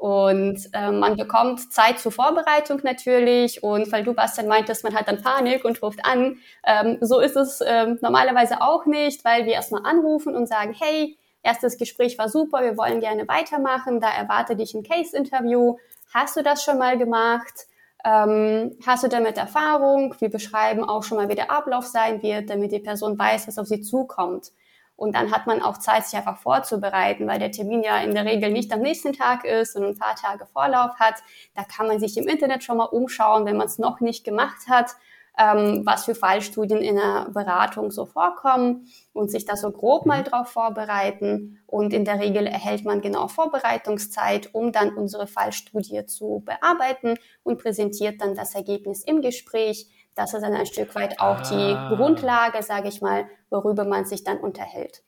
S3: Und ähm, man bekommt Zeit zur Vorbereitung natürlich. Und weil du, Bastian, meintest, man hat dann Panik und ruft an. Ähm, so ist es ähm, normalerweise auch nicht, weil wir erstmal anrufen und sagen, hey, erstes Gespräch war super, wir wollen gerne weitermachen, da erwarte dich ein Case-Interview. Hast du das schon mal gemacht? Ähm, hast du damit Erfahrung? Wir beschreiben auch schon mal, wie der Ablauf sein wird, damit die Person weiß, was auf sie zukommt. Und dann hat man auch Zeit, sich einfach vorzubereiten, weil der Termin ja in der Regel nicht am nächsten Tag ist und ein paar Tage Vorlauf hat. Da kann man sich im Internet schon mal umschauen, wenn man es noch nicht gemacht hat ähm, was für Fallstudien in der Beratung so vorkommen und sich da so grob mal mhm. drauf vorbereiten. Und in der Regel erhält man genau Vorbereitungszeit, um dann unsere Fallstudie zu bearbeiten und präsentiert dann das Ergebnis im Gespräch. Das ist dann ein Stück weit auch ah. die Grundlage, sage ich mal, worüber man sich dann unterhält.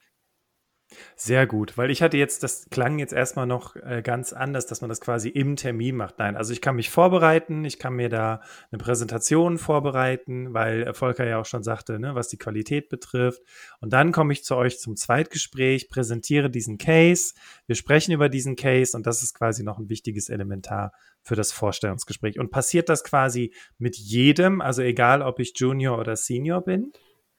S1: Sehr gut, weil ich hatte jetzt, das klang jetzt erstmal noch äh, ganz anders, dass man das quasi im Termin macht. Nein, also ich kann mich vorbereiten, ich kann mir da eine Präsentation vorbereiten, weil Volker ja auch schon sagte, ne, was die Qualität betrifft. Und dann komme ich zu euch zum Zweitgespräch, präsentiere diesen Case, wir sprechen über diesen Case und das ist quasi noch ein wichtiges Elementar für das Vorstellungsgespräch. Und passiert das quasi mit jedem, also egal ob ich Junior oder Senior bin?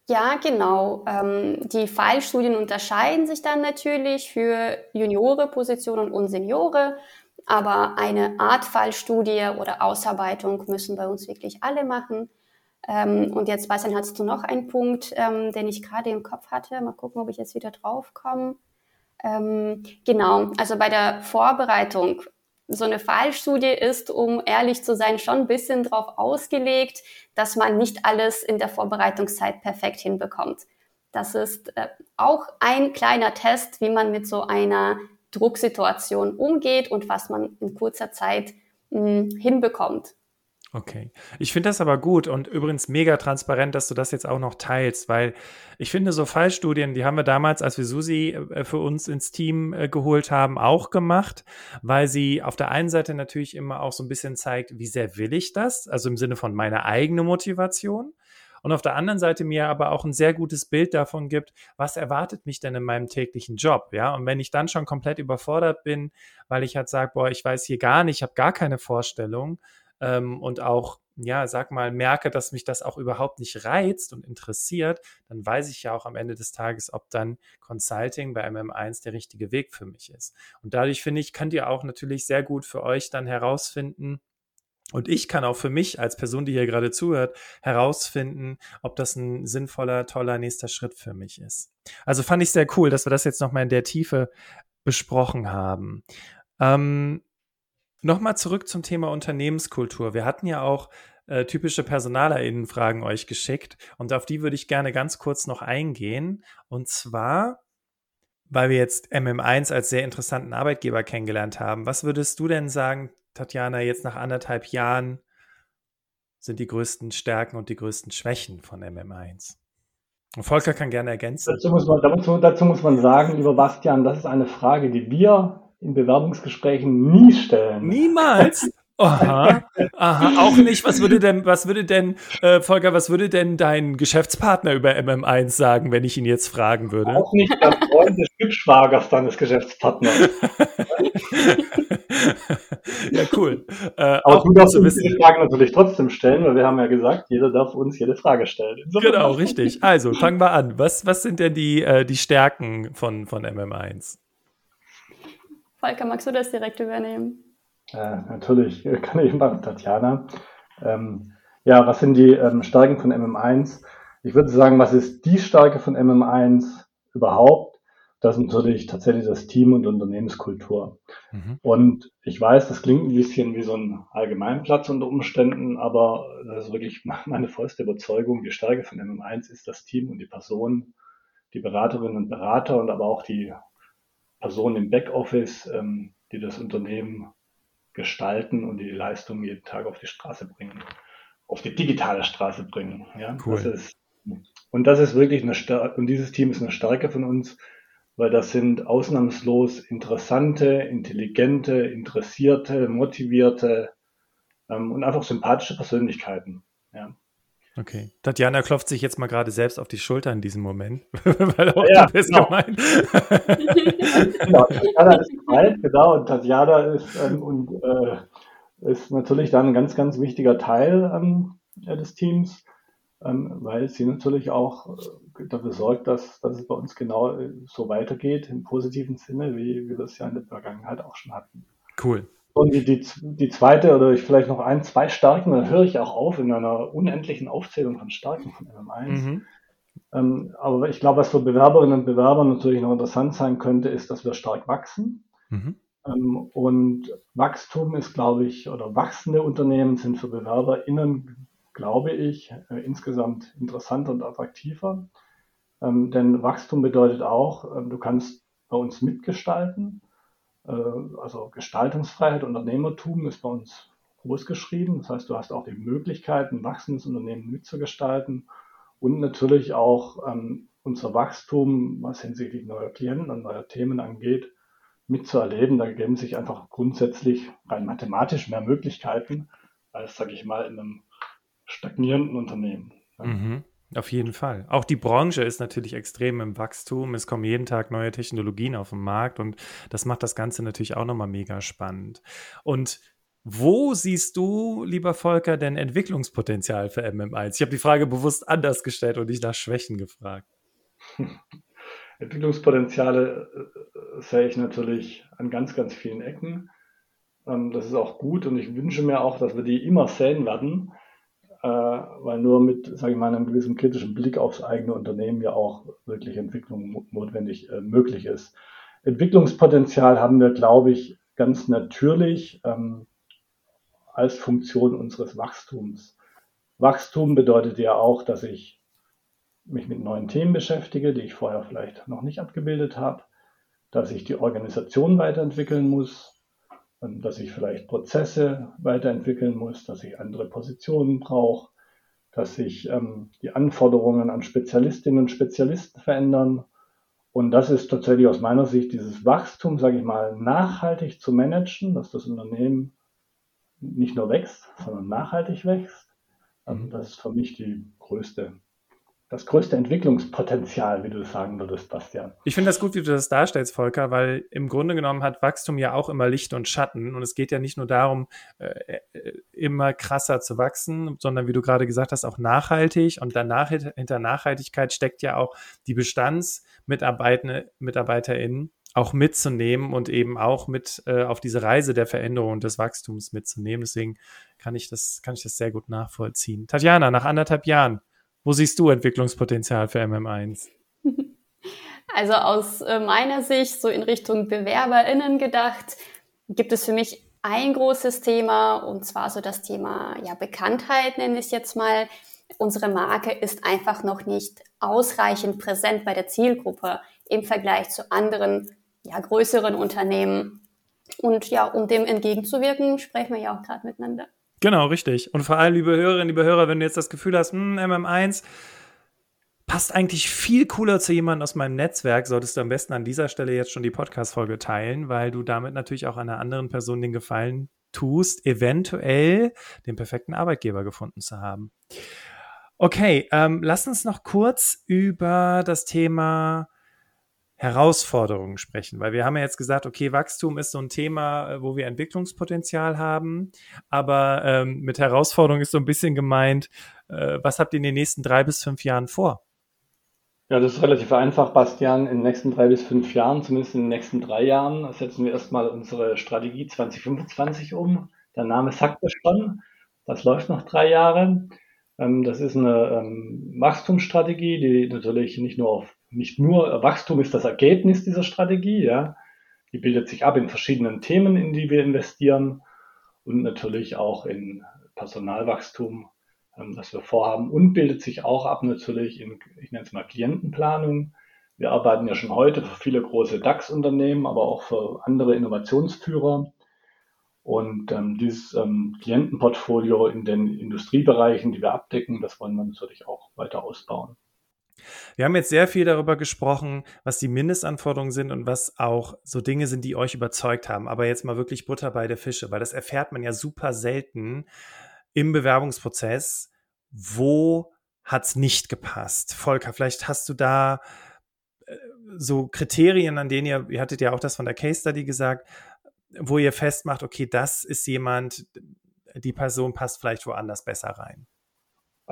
S3: Ja, genau. Ähm, die Fallstudien unterscheiden sich dann natürlich für Juniore-Positionen und Seniore, aber eine Art Fallstudie oder Ausarbeitung müssen bei uns wirklich alle machen. Ähm, und jetzt, Bastian, hast du noch einen Punkt, ähm, den ich gerade im Kopf hatte. Mal gucken, ob ich jetzt wieder drauf komme. Ähm, genau, also bei der Vorbereitung so eine Fallstudie ist, um ehrlich zu sein, schon ein bisschen darauf ausgelegt, dass man nicht alles in der Vorbereitungszeit perfekt hinbekommt. Das ist äh, auch ein kleiner Test, wie man mit so einer Drucksituation umgeht und was man in kurzer Zeit mh, hinbekommt.
S1: Okay. Ich finde das aber gut und übrigens mega transparent, dass du das jetzt auch noch teilst, weil ich finde, so Fallstudien, die haben wir damals, als wir Susi äh, für uns ins Team äh, geholt haben, auch gemacht, weil sie auf der einen Seite natürlich immer auch so ein bisschen zeigt, wie sehr will ich das, also im Sinne von meiner eigenen Motivation. Und auf der anderen Seite mir aber auch ein sehr gutes Bild davon gibt, was erwartet mich denn in meinem täglichen Job, ja? Und wenn ich dann schon komplett überfordert bin, weil ich halt sage, boah, ich weiß hier gar nicht, ich habe gar keine Vorstellung, ähm, und auch, ja, sag mal, merke, dass mich das auch überhaupt nicht reizt und interessiert, dann weiß ich ja auch am Ende des Tages, ob dann Consulting bei MM1 der richtige Weg für mich ist. Und dadurch finde ich, könnt ihr auch natürlich sehr gut für euch dann herausfinden, und ich kann auch für mich als Person, die hier gerade zuhört, herausfinden, ob das ein sinnvoller, toller nächster Schritt für mich ist. Also fand ich sehr cool, dass wir das jetzt nochmal in der Tiefe besprochen haben. Ähm, Nochmal zurück zum Thema Unternehmenskultur. Wir hatten ja auch äh, typische PersonalerInnen-Fragen euch geschickt und auf die würde ich gerne ganz kurz noch eingehen. Und zwar, weil wir jetzt MM1 als sehr interessanten Arbeitgeber kennengelernt haben. Was würdest du denn sagen, Tatjana, jetzt nach anderthalb Jahren sind die größten Stärken und die größten Schwächen von MM1? Und Volker kann gerne ergänzen.
S2: Dazu muss, man, dazu, dazu muss man sagen, lieber Bastian, das ist eine Frage, die wir in Bewerbungsgesprächen nie stellen.
S1: Niemals? Aha, aha, auch nicht. Was würde denn, was würde denn, äh, Volker, was würde denn dein Geschäftspartner über MM1 sagen, wenn ich ihn jetzt fragen würde?
S2: Auch nicht der Freund des Schwibschwagers deines Geschäftspartners.
S1: ja, cool.
S2: Äh, Aber du darfst uns diese Frage natürlich trotzdem stellen, weil wir haben ja gesagt, jeder darf uns jede Frage stellen.
S1: Insofern genau, richtig. Also, fangen wir an. Was, was sind denn die, äh, die Stärken von, von MM1?
S3: Volker, magst du das direkt übernehmen?
S2: Äh, natürlich, kann ich machen, Tatjana. Ähm, ja, was sind die ähm, Stärken von MM1? Ich würde sagen, was ist die Stärke von MM1 überhaupt? Das ist natürlich tatsächlich das Team und Unternehmenskultur. Mhm. Und ich weiß, das klingt ein bisschen wie so ein Allgemeinplatz unter Umständen, aber das ist wirklich meine vollste Überzeugung. Die Stärke von MM1 ist das Team und die Personen, die Beraterinnen und Berater und aber auch die Personen im Backoffice, ähm, die das Unternehmen gestalten und die, die Leistung jeden Tag auf die Straße bringen, auf die digitale Straße bringen. Ja, cool. Das ist, und das ist wirklich eine Stärke, und dieses Team ist eine Stärke von uns, weil das sind ausnahmslos interessante, intelligente, interessierte, motivierte ähm, und einfach sympathische Persönlichkeiten. Ja.
S1: Okay. Tatjana klopft sich jetzt mal gerade selbst auf die Schulter in diesem Moment, weil auch ja, du bist genau. gemeint.
S2: genau, Tatjana ist gemeint, genau, und Tatjana ist, ähm, und, äh, ist natürlich dann ein ganz, ganz wichtiger Teil ähm, des Teams, ähm, weil sie natürlich auch äh, dafür sorgt, dass, dass es bei uns genau äh, so weitergeht, im positiven Sinne, wie wir das ja in der Vergangenheit auch schon hatten.
S1: Cool.
S2: Und die, die, die zweite oder ich vielleicht noch ein, zwei Stärken, dann höre ich auch auf in einer unendlichen Aufzählung von Stärken von MM1. Mhm. Ähm, aber ich glaube, was für Bewerberinnen und Bewerber natürlich noch interessant sein könnte, ist, dass wir stark wachsen. Mhm. Ähm, und Wachstum ist, glaube ich, oder wachsende Unternehmen sind für BewerberInnen, glaube ich, äh, insgesamt interessanter und attraktiver. Ähm, denn Wachstum bedeutet auch, äh, du kannst bei uns mitgestalten. Äh, also Gestaltungsfreiheit, Unternehmertum ist bei uns groß geschrieben. Das heißt, du hast auch die Möglichkeit, ein wachsendes Unternehmen mitzugestalten und natürlich auch ähm, unser Wachstum, was hinsichtlich neuer Klienten und neuer Themen angeht, mitzuerleben. Da geben sich einfach grundsätzlich rein mathematisch mehr Möglichkeiten als, sage ich mal, in einem stagnierenden Unternehmen.
S1: Mhm. Auf jeden Fall. Auch die Branche ist natürlich extrem im Wachstum. Es kommen jeden Tag neue Technologien auf den Markt und das macht das Ganze natürlich auch nochmal mega spannend. Und wo siehst du, lieber Volker, denn Entwicklungspotenzial für MM1? Ich habe die Frage bewusst anders gestellt und nicht nach Schwächen gefragt.
S2: Entwicklungspotenziale äh, sehe ich natürlich an ganz, ganz vielen Ecken. Ähm, das ist auch gut und ich wünsche mir auch, dass wir die immer sehen werden äh, weil nur mit, sage ich mal, einem gewissen kritischen Blick aufs eigene Unternehmen ja auch wirklich Entwicklung notwendig äh, möglich ist. Entwicklungspotenzial haben wir, glaube ich, ganz natürlich ähm, als Funktion unseres Wachstums. Wachstum bedeutet ja auch, dass ich mich mit neuen Themen beschäftige, die ich vorher vielleicht noch nicht abgebildet habe, dass ich die Organisation weiterentwickeln muss, dass ich vielleicht Prozesse weiterentwickeln muss, dass ich andere Positionen brauche, dass sich ähm, die Anforderungen an Spezialistinnen und Spezialisten verändern. Und das ist tatsächlich aus meiner Sicht dieses Wachstum, sage ich mal, nachhaltig zu managen, dass das Unternehmen nicht nur wächst, sondern nachhaltig wächst. Ähm, das ist für mich die größte das größte Entwicklungspotenzial, wie du sagen würdest, Bastian.
S1: Ich finde das gut, wie du das darstellst, Volker, weil im Grunde genommen hat Wachstum ja auch immer Licht und Schatten. Und es geht ja nicht nur darum, äh, äh immer krasser zu wachsen, sondern wie du gerade gesagt hast, auch nachhaltig. Und danach hinter Nachhaltigkeit steckt ja auch die BestandsmitarbeiterInnen auch mitzunehmen und eben auch mit äh, auf diese Reise der Veränderung und des Wachstums mitzunehmen. Deswegen kann ich das, kann ich das sehr gut nachvollziehen. Tatjana, nach anderthalb Jahren, wo siehst du Entwicklungspotenzial für MM1?
S3: Also aus äh, meiner Sicht, so in Richtung BewerberInnen gedacht, gibt es für mich ein großes Thema und zwar so das Thema ja, Bekanntheit, nenne ich es jetzt mal. Unsere Marke ist einfach noch nicht ausreichend präsent bei der Zielgruppe im Vergleich zu anderen, ja, größeren Unternehmen. Und ja, um dem entgegenzuwirken, sprechen wir ja auch gerade miteinander.
S1: Genau, richtig. Und vor allem, liebe Hörerinnen, liebe Hörer, wenn du jetzt das Gefühl hast, hm, MM1 passt eigentlich viel cooler zu jemandem aus meinem Netzwerk, solltest du am besten an dieser Stelle jetzt schon die Podcast-Folge teilen, weil du damit natürlich auch einer anderen Person den Gefallen tust, eventuell den perfekten Arbeitgeber gefunden zu haben. Okay, ähm, lass uns noch kurz über das Thema Herausforderungen sprechen, weil wir haben ja jetzt gesagt, okay, Wachstum ist so ein Thema, äh, wo wir Entwicklungspotenzial haben, aber ähm, mit Herausforderungen ist so ein bisschen gemeint, äh, was habt ihr in den nächsten drei bis fünf Jahren vor?
S2: Ja, das ist relativ einfach, Bastian. In den nächsten drei bis fünf Jahren, zumindest in den nächsten drei Jahren, setzen wir erstmal unsere Strategie 2025 um. Der Name sagt es schon. Das läuft noch drei Jahre. Ähm, das ist eine ähm, Wachstumsstrategie, die natürlich nicht nur auf nicht nur Wachstum ist das Ergebnis dieser Strategie, ja. Die bildet sich ab in verschiedenen Themen, in die wir investieren und natürlich auch in Personalwachstum, ähm, das wir vorhaben und bildet sich auch ab natürlich in, ich nenne es mal Klientenplanung. Wir arbeiten ja schon heute für viele große DAX-Unternehmen, aber auch für andere Innovationsführer. Und ähm, dieses ähm, Klientenportfolio in den Industriebereichen, die wir abdecken, das wollen wir natürlich auch weiter ausbauen.
S1: Wir haben jetzt sehr viel darüber gesprochen, was die Mindestanforderungen sind und was auch so Dinge sind, die euch überzeugt haben. Aber jetzt mal wirklich Butter bei der Fische, weil das erfährt man ja super selten im Bewerbungsprozess. Wo es nicht gepasst? Volker, vielleicht hast du da äh, so Kriterien, an denen ihr, ihr hattet ja auch das von der Case Study gesagt, wo ihr festmacht, okay, das ist jemand, die Person passt vielleicht woanders besser rein.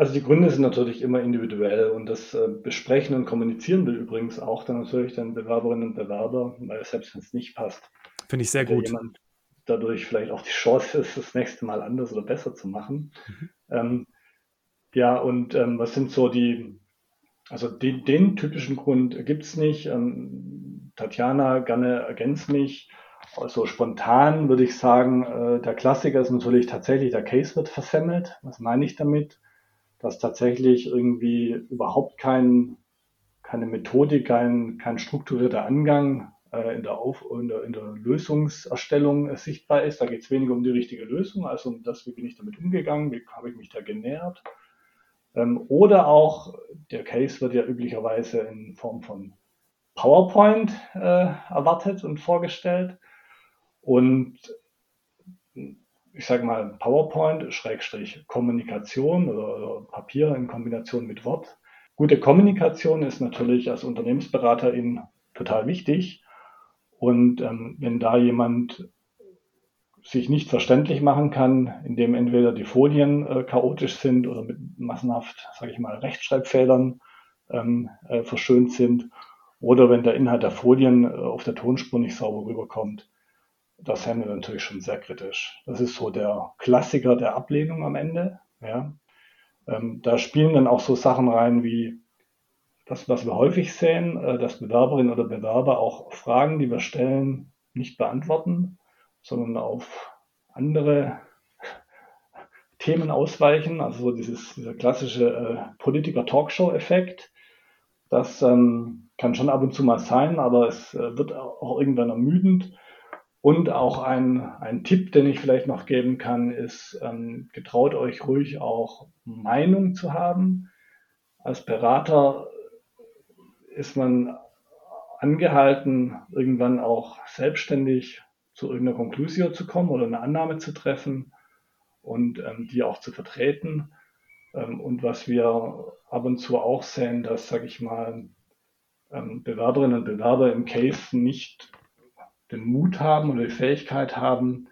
S2: Also die Gründe sind natürlich immer individuell und das äh, besprechen und kommunizieren will übrigens auch dann natürlich dann Bewerberinnen und Bewerber, weil selbst wenn es nicht passt,
S1: finde ich sehr gut.
S2: Jemand dadurch vielleicht auch die Chance ist, das nächste Mal anders oder besser zu machen. Mhm. Ähm, ja, und ähm, was sind so die, also den, den typischen Grund gibt es nicht. Ähm, Tatjana, gerne ergänzt mich. Also spontan würde ich sagen, äh, der Klassiker ist natürlich tatsächlich, der Case wird versemmelt. Was meine ich damit? Dass tatsächlich irgendwie überhaupt kein, keine Methodik, kein, kein strukturierter Angang äh, in, der Auf in, der, in der Lösungserstellung äh, sichtbar ist. Da geht es weniger um die richtige Lösung, als um das, wie bin ich damit umgegangen, wie habe ich mich da genähert. Ähm, oder auch, der Case wird ja üblicherweise in Form von PowerPoint äh, erwartet und vorgestellt. Und ich sage mal PowerPoint, Schrägstrich Kommunikation oder, Papier in Kombination mit Wort. Gute Kommunikation ist natürlich als Unternehmensberaterin total wichtig. Und ähm, wenn da jemand sich nicht verständlich machen kann, indem entweder die Folien äh, chaotisch sind oder mit massenhaft, sage ich mal, Rechtschreibfehlern ähm, äh, verschönt sind, oder wenn der Inhalt der Folien äh, auf der Tonspur nicht sauber rüberkommt. Das haben wir natürlich schon sehr kritisch. Das ist so der Klassiker der Ablehnung am Ende. Ja. Ähm, da spielen dann auch so Sachen rein wie das, was wir häufig sehen, äh, dass Bewerberinnen oder Bewerber auch Fragen, die wir stellen, nicht beantworten sondern auf andere Themen ausweichen. Also dieses, dieser klassische äh, Politiker-Talkshow-Effekt. Das ähm, kann schon ab und zu mal sein, aber es äh, wird auch irgendwann ermüdend. Und auch ein, ein Tipp, den ich vielleicht noch geben kann, ist, ähm, getraut euch ruhig auch Meinung zu haben. Als Berater ist man angehalten, irgendwann auch selbstständig zu irgendeiner Konklusion zu kommen oder eine Annahme zu treffen und ähm, die auch zu vertreten. Ähm, und was wir ab und zu auch sehen, dass, sage ich mal, ähm, Bewerberinnen und Bewerber im Case nicht den Mut haben oder die Fähigkeit haben,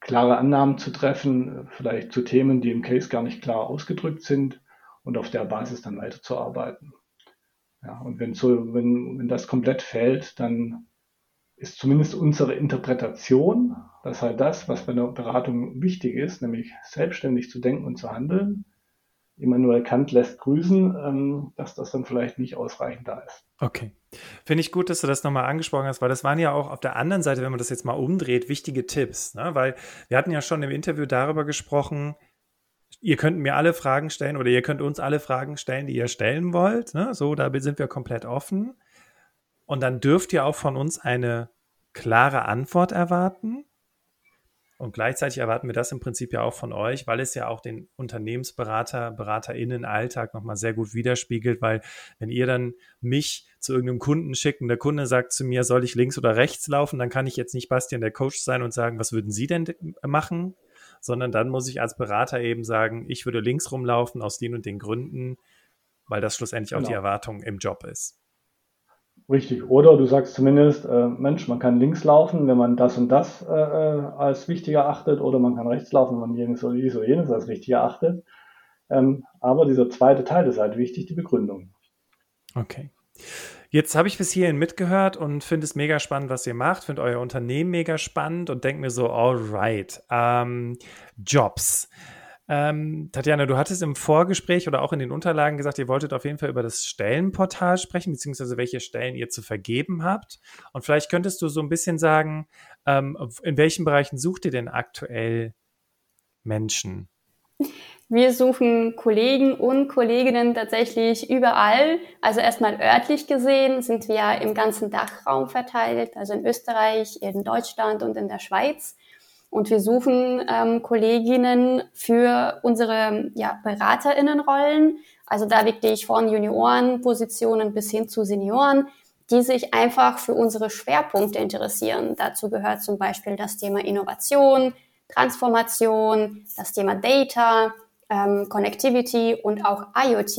S2: klare Annahmen zu treffen, vielleicht zu Themen, die im Case gar nicht klar ausgedrückt sind und auf der Basis dann weiterzuarbeiten. Ja, und wenn so, wenn, wenn das komplett fehlt, dann ist zumindest unsere Interpretation, dass halt das, was bei der Beratung wichtig ist, nämlich selbstständig zu denken und zu handeln, Immanuel Kant lässt grüßen, ähm, dass das dann vielleicht nicht ausreichend da ist.
S1: Okay. Finde ich gut, dass du das nochmal angesprochen hast, weil das waren ja auch auf der anderen Seite, wenn man das jetzt mal umdreht, wichtige Tipps. Ne? Weil wir hatten ja schon im Interview darüber gesprochen, ihr könnt mir alle Fragen stellen oder ihr könnt uns alle Fragen stellen, die ihr stellen wollt. Ne? So, da sind wir komplett offen. Und dann dürft ihr auch von uns eine klare Antwort erwarten. Und gleichzeitig erwarten wir das im Prinzip ja auch von euch, weil es ja auch den Unternehmensberater, BeraterInnen Alltag nochmal sehr gut widerspiegelt, weil wenn ihr dann mich zu irgendeinem Kunden schickt und der Kunde sagt zu mir, soll ich links oder rechts laufen, dann kann ich jetzt nicht Bastian der Coach sein und sagen, was würden Sie denn machen? Sondern dann muss ich als Berater eben sagen, ich würde links rumlaufen aus den und den Gründen, weil das schlussendlich auch genau. die Erwartung im Job ist.
S2: Richtig. Oder du sagst zumindest, äh, Mensch, man kann links laufen, wenn man das und das äh, äh als wichtiger achtet, oder man kann rechts laufen, wenn man jenes oder oder jenes als wichtiger achtet. Ähm, aber dieser zweite Teil ist halt wichtig, die Begründung.
S1: Okay. Jetzt habe ich bis hierhin mitgehört und finde es mega spannend, was ihr macht, finde euer Unternehmen mega spannend und denke mir so, alright, ähm, Jobs. Ähm, Tatjana, du hattest im Vorgespräch oder auch in den Unterlagen gesagt, ihr wolltet auf jeden Fall über das Stellenportal sprechen, beziehungsweise welche Stellen ihr zu vergeben habt. Und vielleicht könntest du so ein bisschen sagen, ähm, in welchen Bereichen sucht ihr denn aktuell Menschen?
S3: Wir suchen Kollegen und Kolleginnen tatsächlich überall. Also erstmal örtlich gesehen sind wir im ganzen Dachraum verteilt, also in Österreich, in Deutschland und in der Schweiz. Und wir suchen ähm, Kolleginnen für unsere ja, BeraterInnenrollen, also da wirklich von Juniorenpositionen bis hin zu Senioren, die sich einfach für unsere Schwerpunkte interessieren. Dazu gehört zum Beispiel das Thema Innovation, Transformation, das Thema Data, ähm, Connectivity und auch IoT.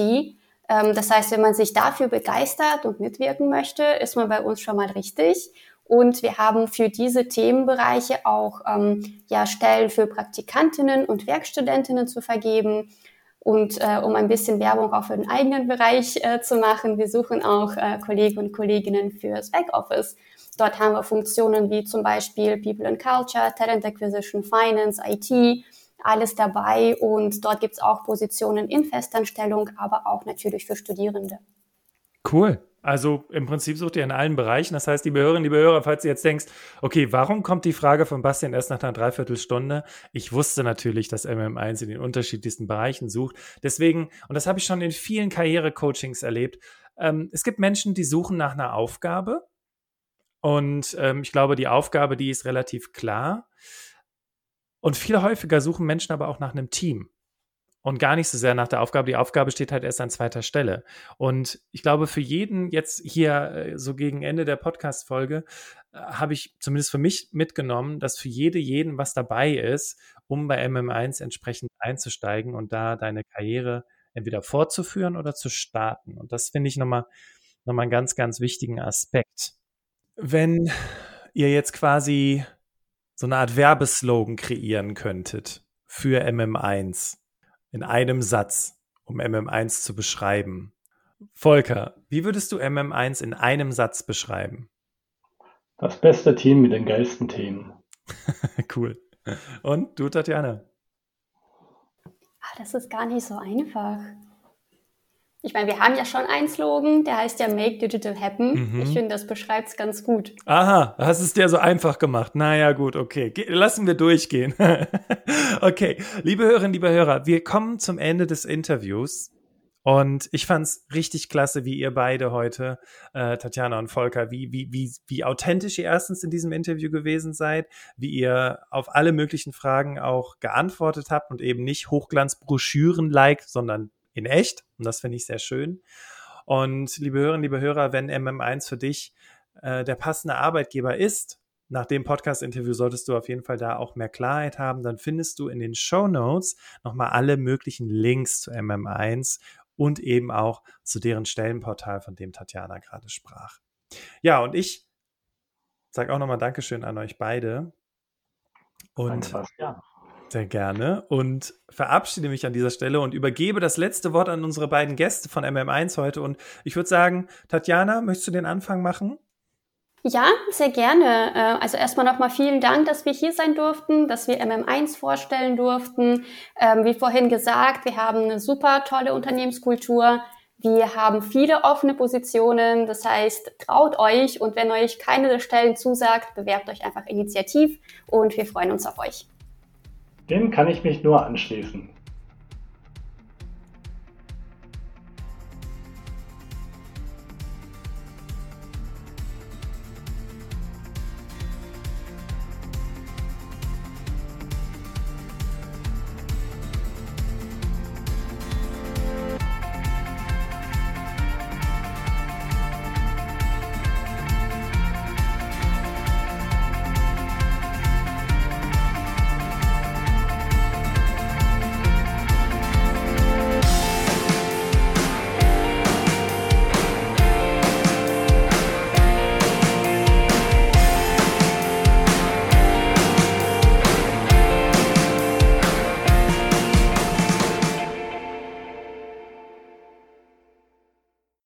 S3: Ähm, das heißt, wenn man sich dafür begeistert und mitwirken möchte, ist man bei uns schon mal richtig. Und wir haben für diese Themenbereiche auch ähm, ja, Stellen für Praktikantinnen und Werkstudentinnen zu vergeben. Und äh, um ein bisschen Werbung auch für den eigenen Bereich äh, zu machen, wir suchen auch äh, Kollegen und Kolleginnen fürs Backoffice. Dort haben wir Funktionen wie zum Beispiel People and Culture, Talent Acquisition, Finance, IT, alles dabei. Und dort gibt's auch Positionen in Festanstellung, aber auch natürlich für Studierende.
S1: Cool. Also im Prinzip sucht ihr in allen Bereichen. Das heißt, liebe Hörerinnen, liebe Hörer, falls ihr jetzt denkst, okay, warum kommt die Frage von Bastian erst nach einer Dreiviertelstunde? Ich wusste natürlich, dass MM1 in den unterschiedlichsten Bereichen sucht. Deswegen, und das habe ich schon in vielen Karriere-Coachings erlebt, ähm, es gibt Menschen, die suchen nach einer Aufgabe. Und ähm, ich glaube, die Aufgabe, die ist relativ klar. Und viel häufiger suchen Menschen aber auch nach einem Team. Und gar nicht so sehr nach der Aufgabe. Die Aufgabe steht halt erst an zweiter Stelle. Und ich glaube, für jeden jetzt hier äh, so gegen Ende der Podcast-Folge äh, habe ich zumindest für mich mitgenommen, dass für jede, jeden was dabei ist, um bei MM1 entsprechend einzusteigen und da deine Karriere entweder fortzuführen oder zu starten. Und das finde ich nochmal, nochmal einen ganz, ganz wichtigen Aspekt. Wenn ihr jetzt quasi so eine Art Werbeslogan kreieren könntet für MM1, in einem Satz, um MM1 zu beschreiben. Volker, wie würdest du MM1 in einem Satz beschreiben?
S2: Das beste Team mit den geilsten Themen.
S1: cool. Und du, Tatjana?
S3: Ach, das ist gar nicht so einfach. Ich meine, wir haben ja schon einen Slogan, der heißt ja Make Digital Happen. Mhm. Ich finde, das beschreibt es ganz gut.
S1: Aha, hast es dir so einfach gemacht. Naja, gut, okay. Ge lassen wir durchgehen. okay, liebe Hörerinnen, liebe Hörer, wir kommen zum Ende des Interviews. Und ich fand es richtig klasse, wie ihr beide heute, äh, Tatjana und Volker, wie, wie, wie, wie authentisch ihr erstens in diesem Interview gewesen seid, wie ihr auf alle möglichen Fragen auch geantwortet habt und eben nicht Hochglanzbroschüren-like, sondern in echt. Und das finde ich sehr schön. Und liebe Hörerinnen, liebe Hörer, wenn MM1 für dich äh, der passende Arbeitgeber ist, nach dem Podcast-Interview solltest du auf jeden Fall da auch mehr Klarheit haben. Dann findest du in den Show Notes nochmal alle möglichen Links zu MM1 und eben auch zu deren Stellenportal, von dem Tatjana gerade sprach. Ja, und ich sage auch nochmal Dankeschön an euch beide. Und Danke. Sehr gerne und verabschiede mich an dieser Stelle und übergebe das letzte Wort an unsere beiden Gäste von MM1 heute. Und ich würde sagen, Tatjana, möchtest du den Anfang machen?
S3: Ja, sehr gerne. Äh, also erstmal nochmal vielen Dank, dass wir hier sein durften, dass wir MM1 vorstellen durften. Ähm, wie vorhin gesagt, wir haben eine super tolle Unternehmenskultur. Wir haben viele offene Positionen. Das heißt, traut euch und wenn euch keine der Stellen zusagt, bewerbt euch einfach initiativ und wir freuen uns auf euch.
S2: Dem kann ich mich nur anschließen.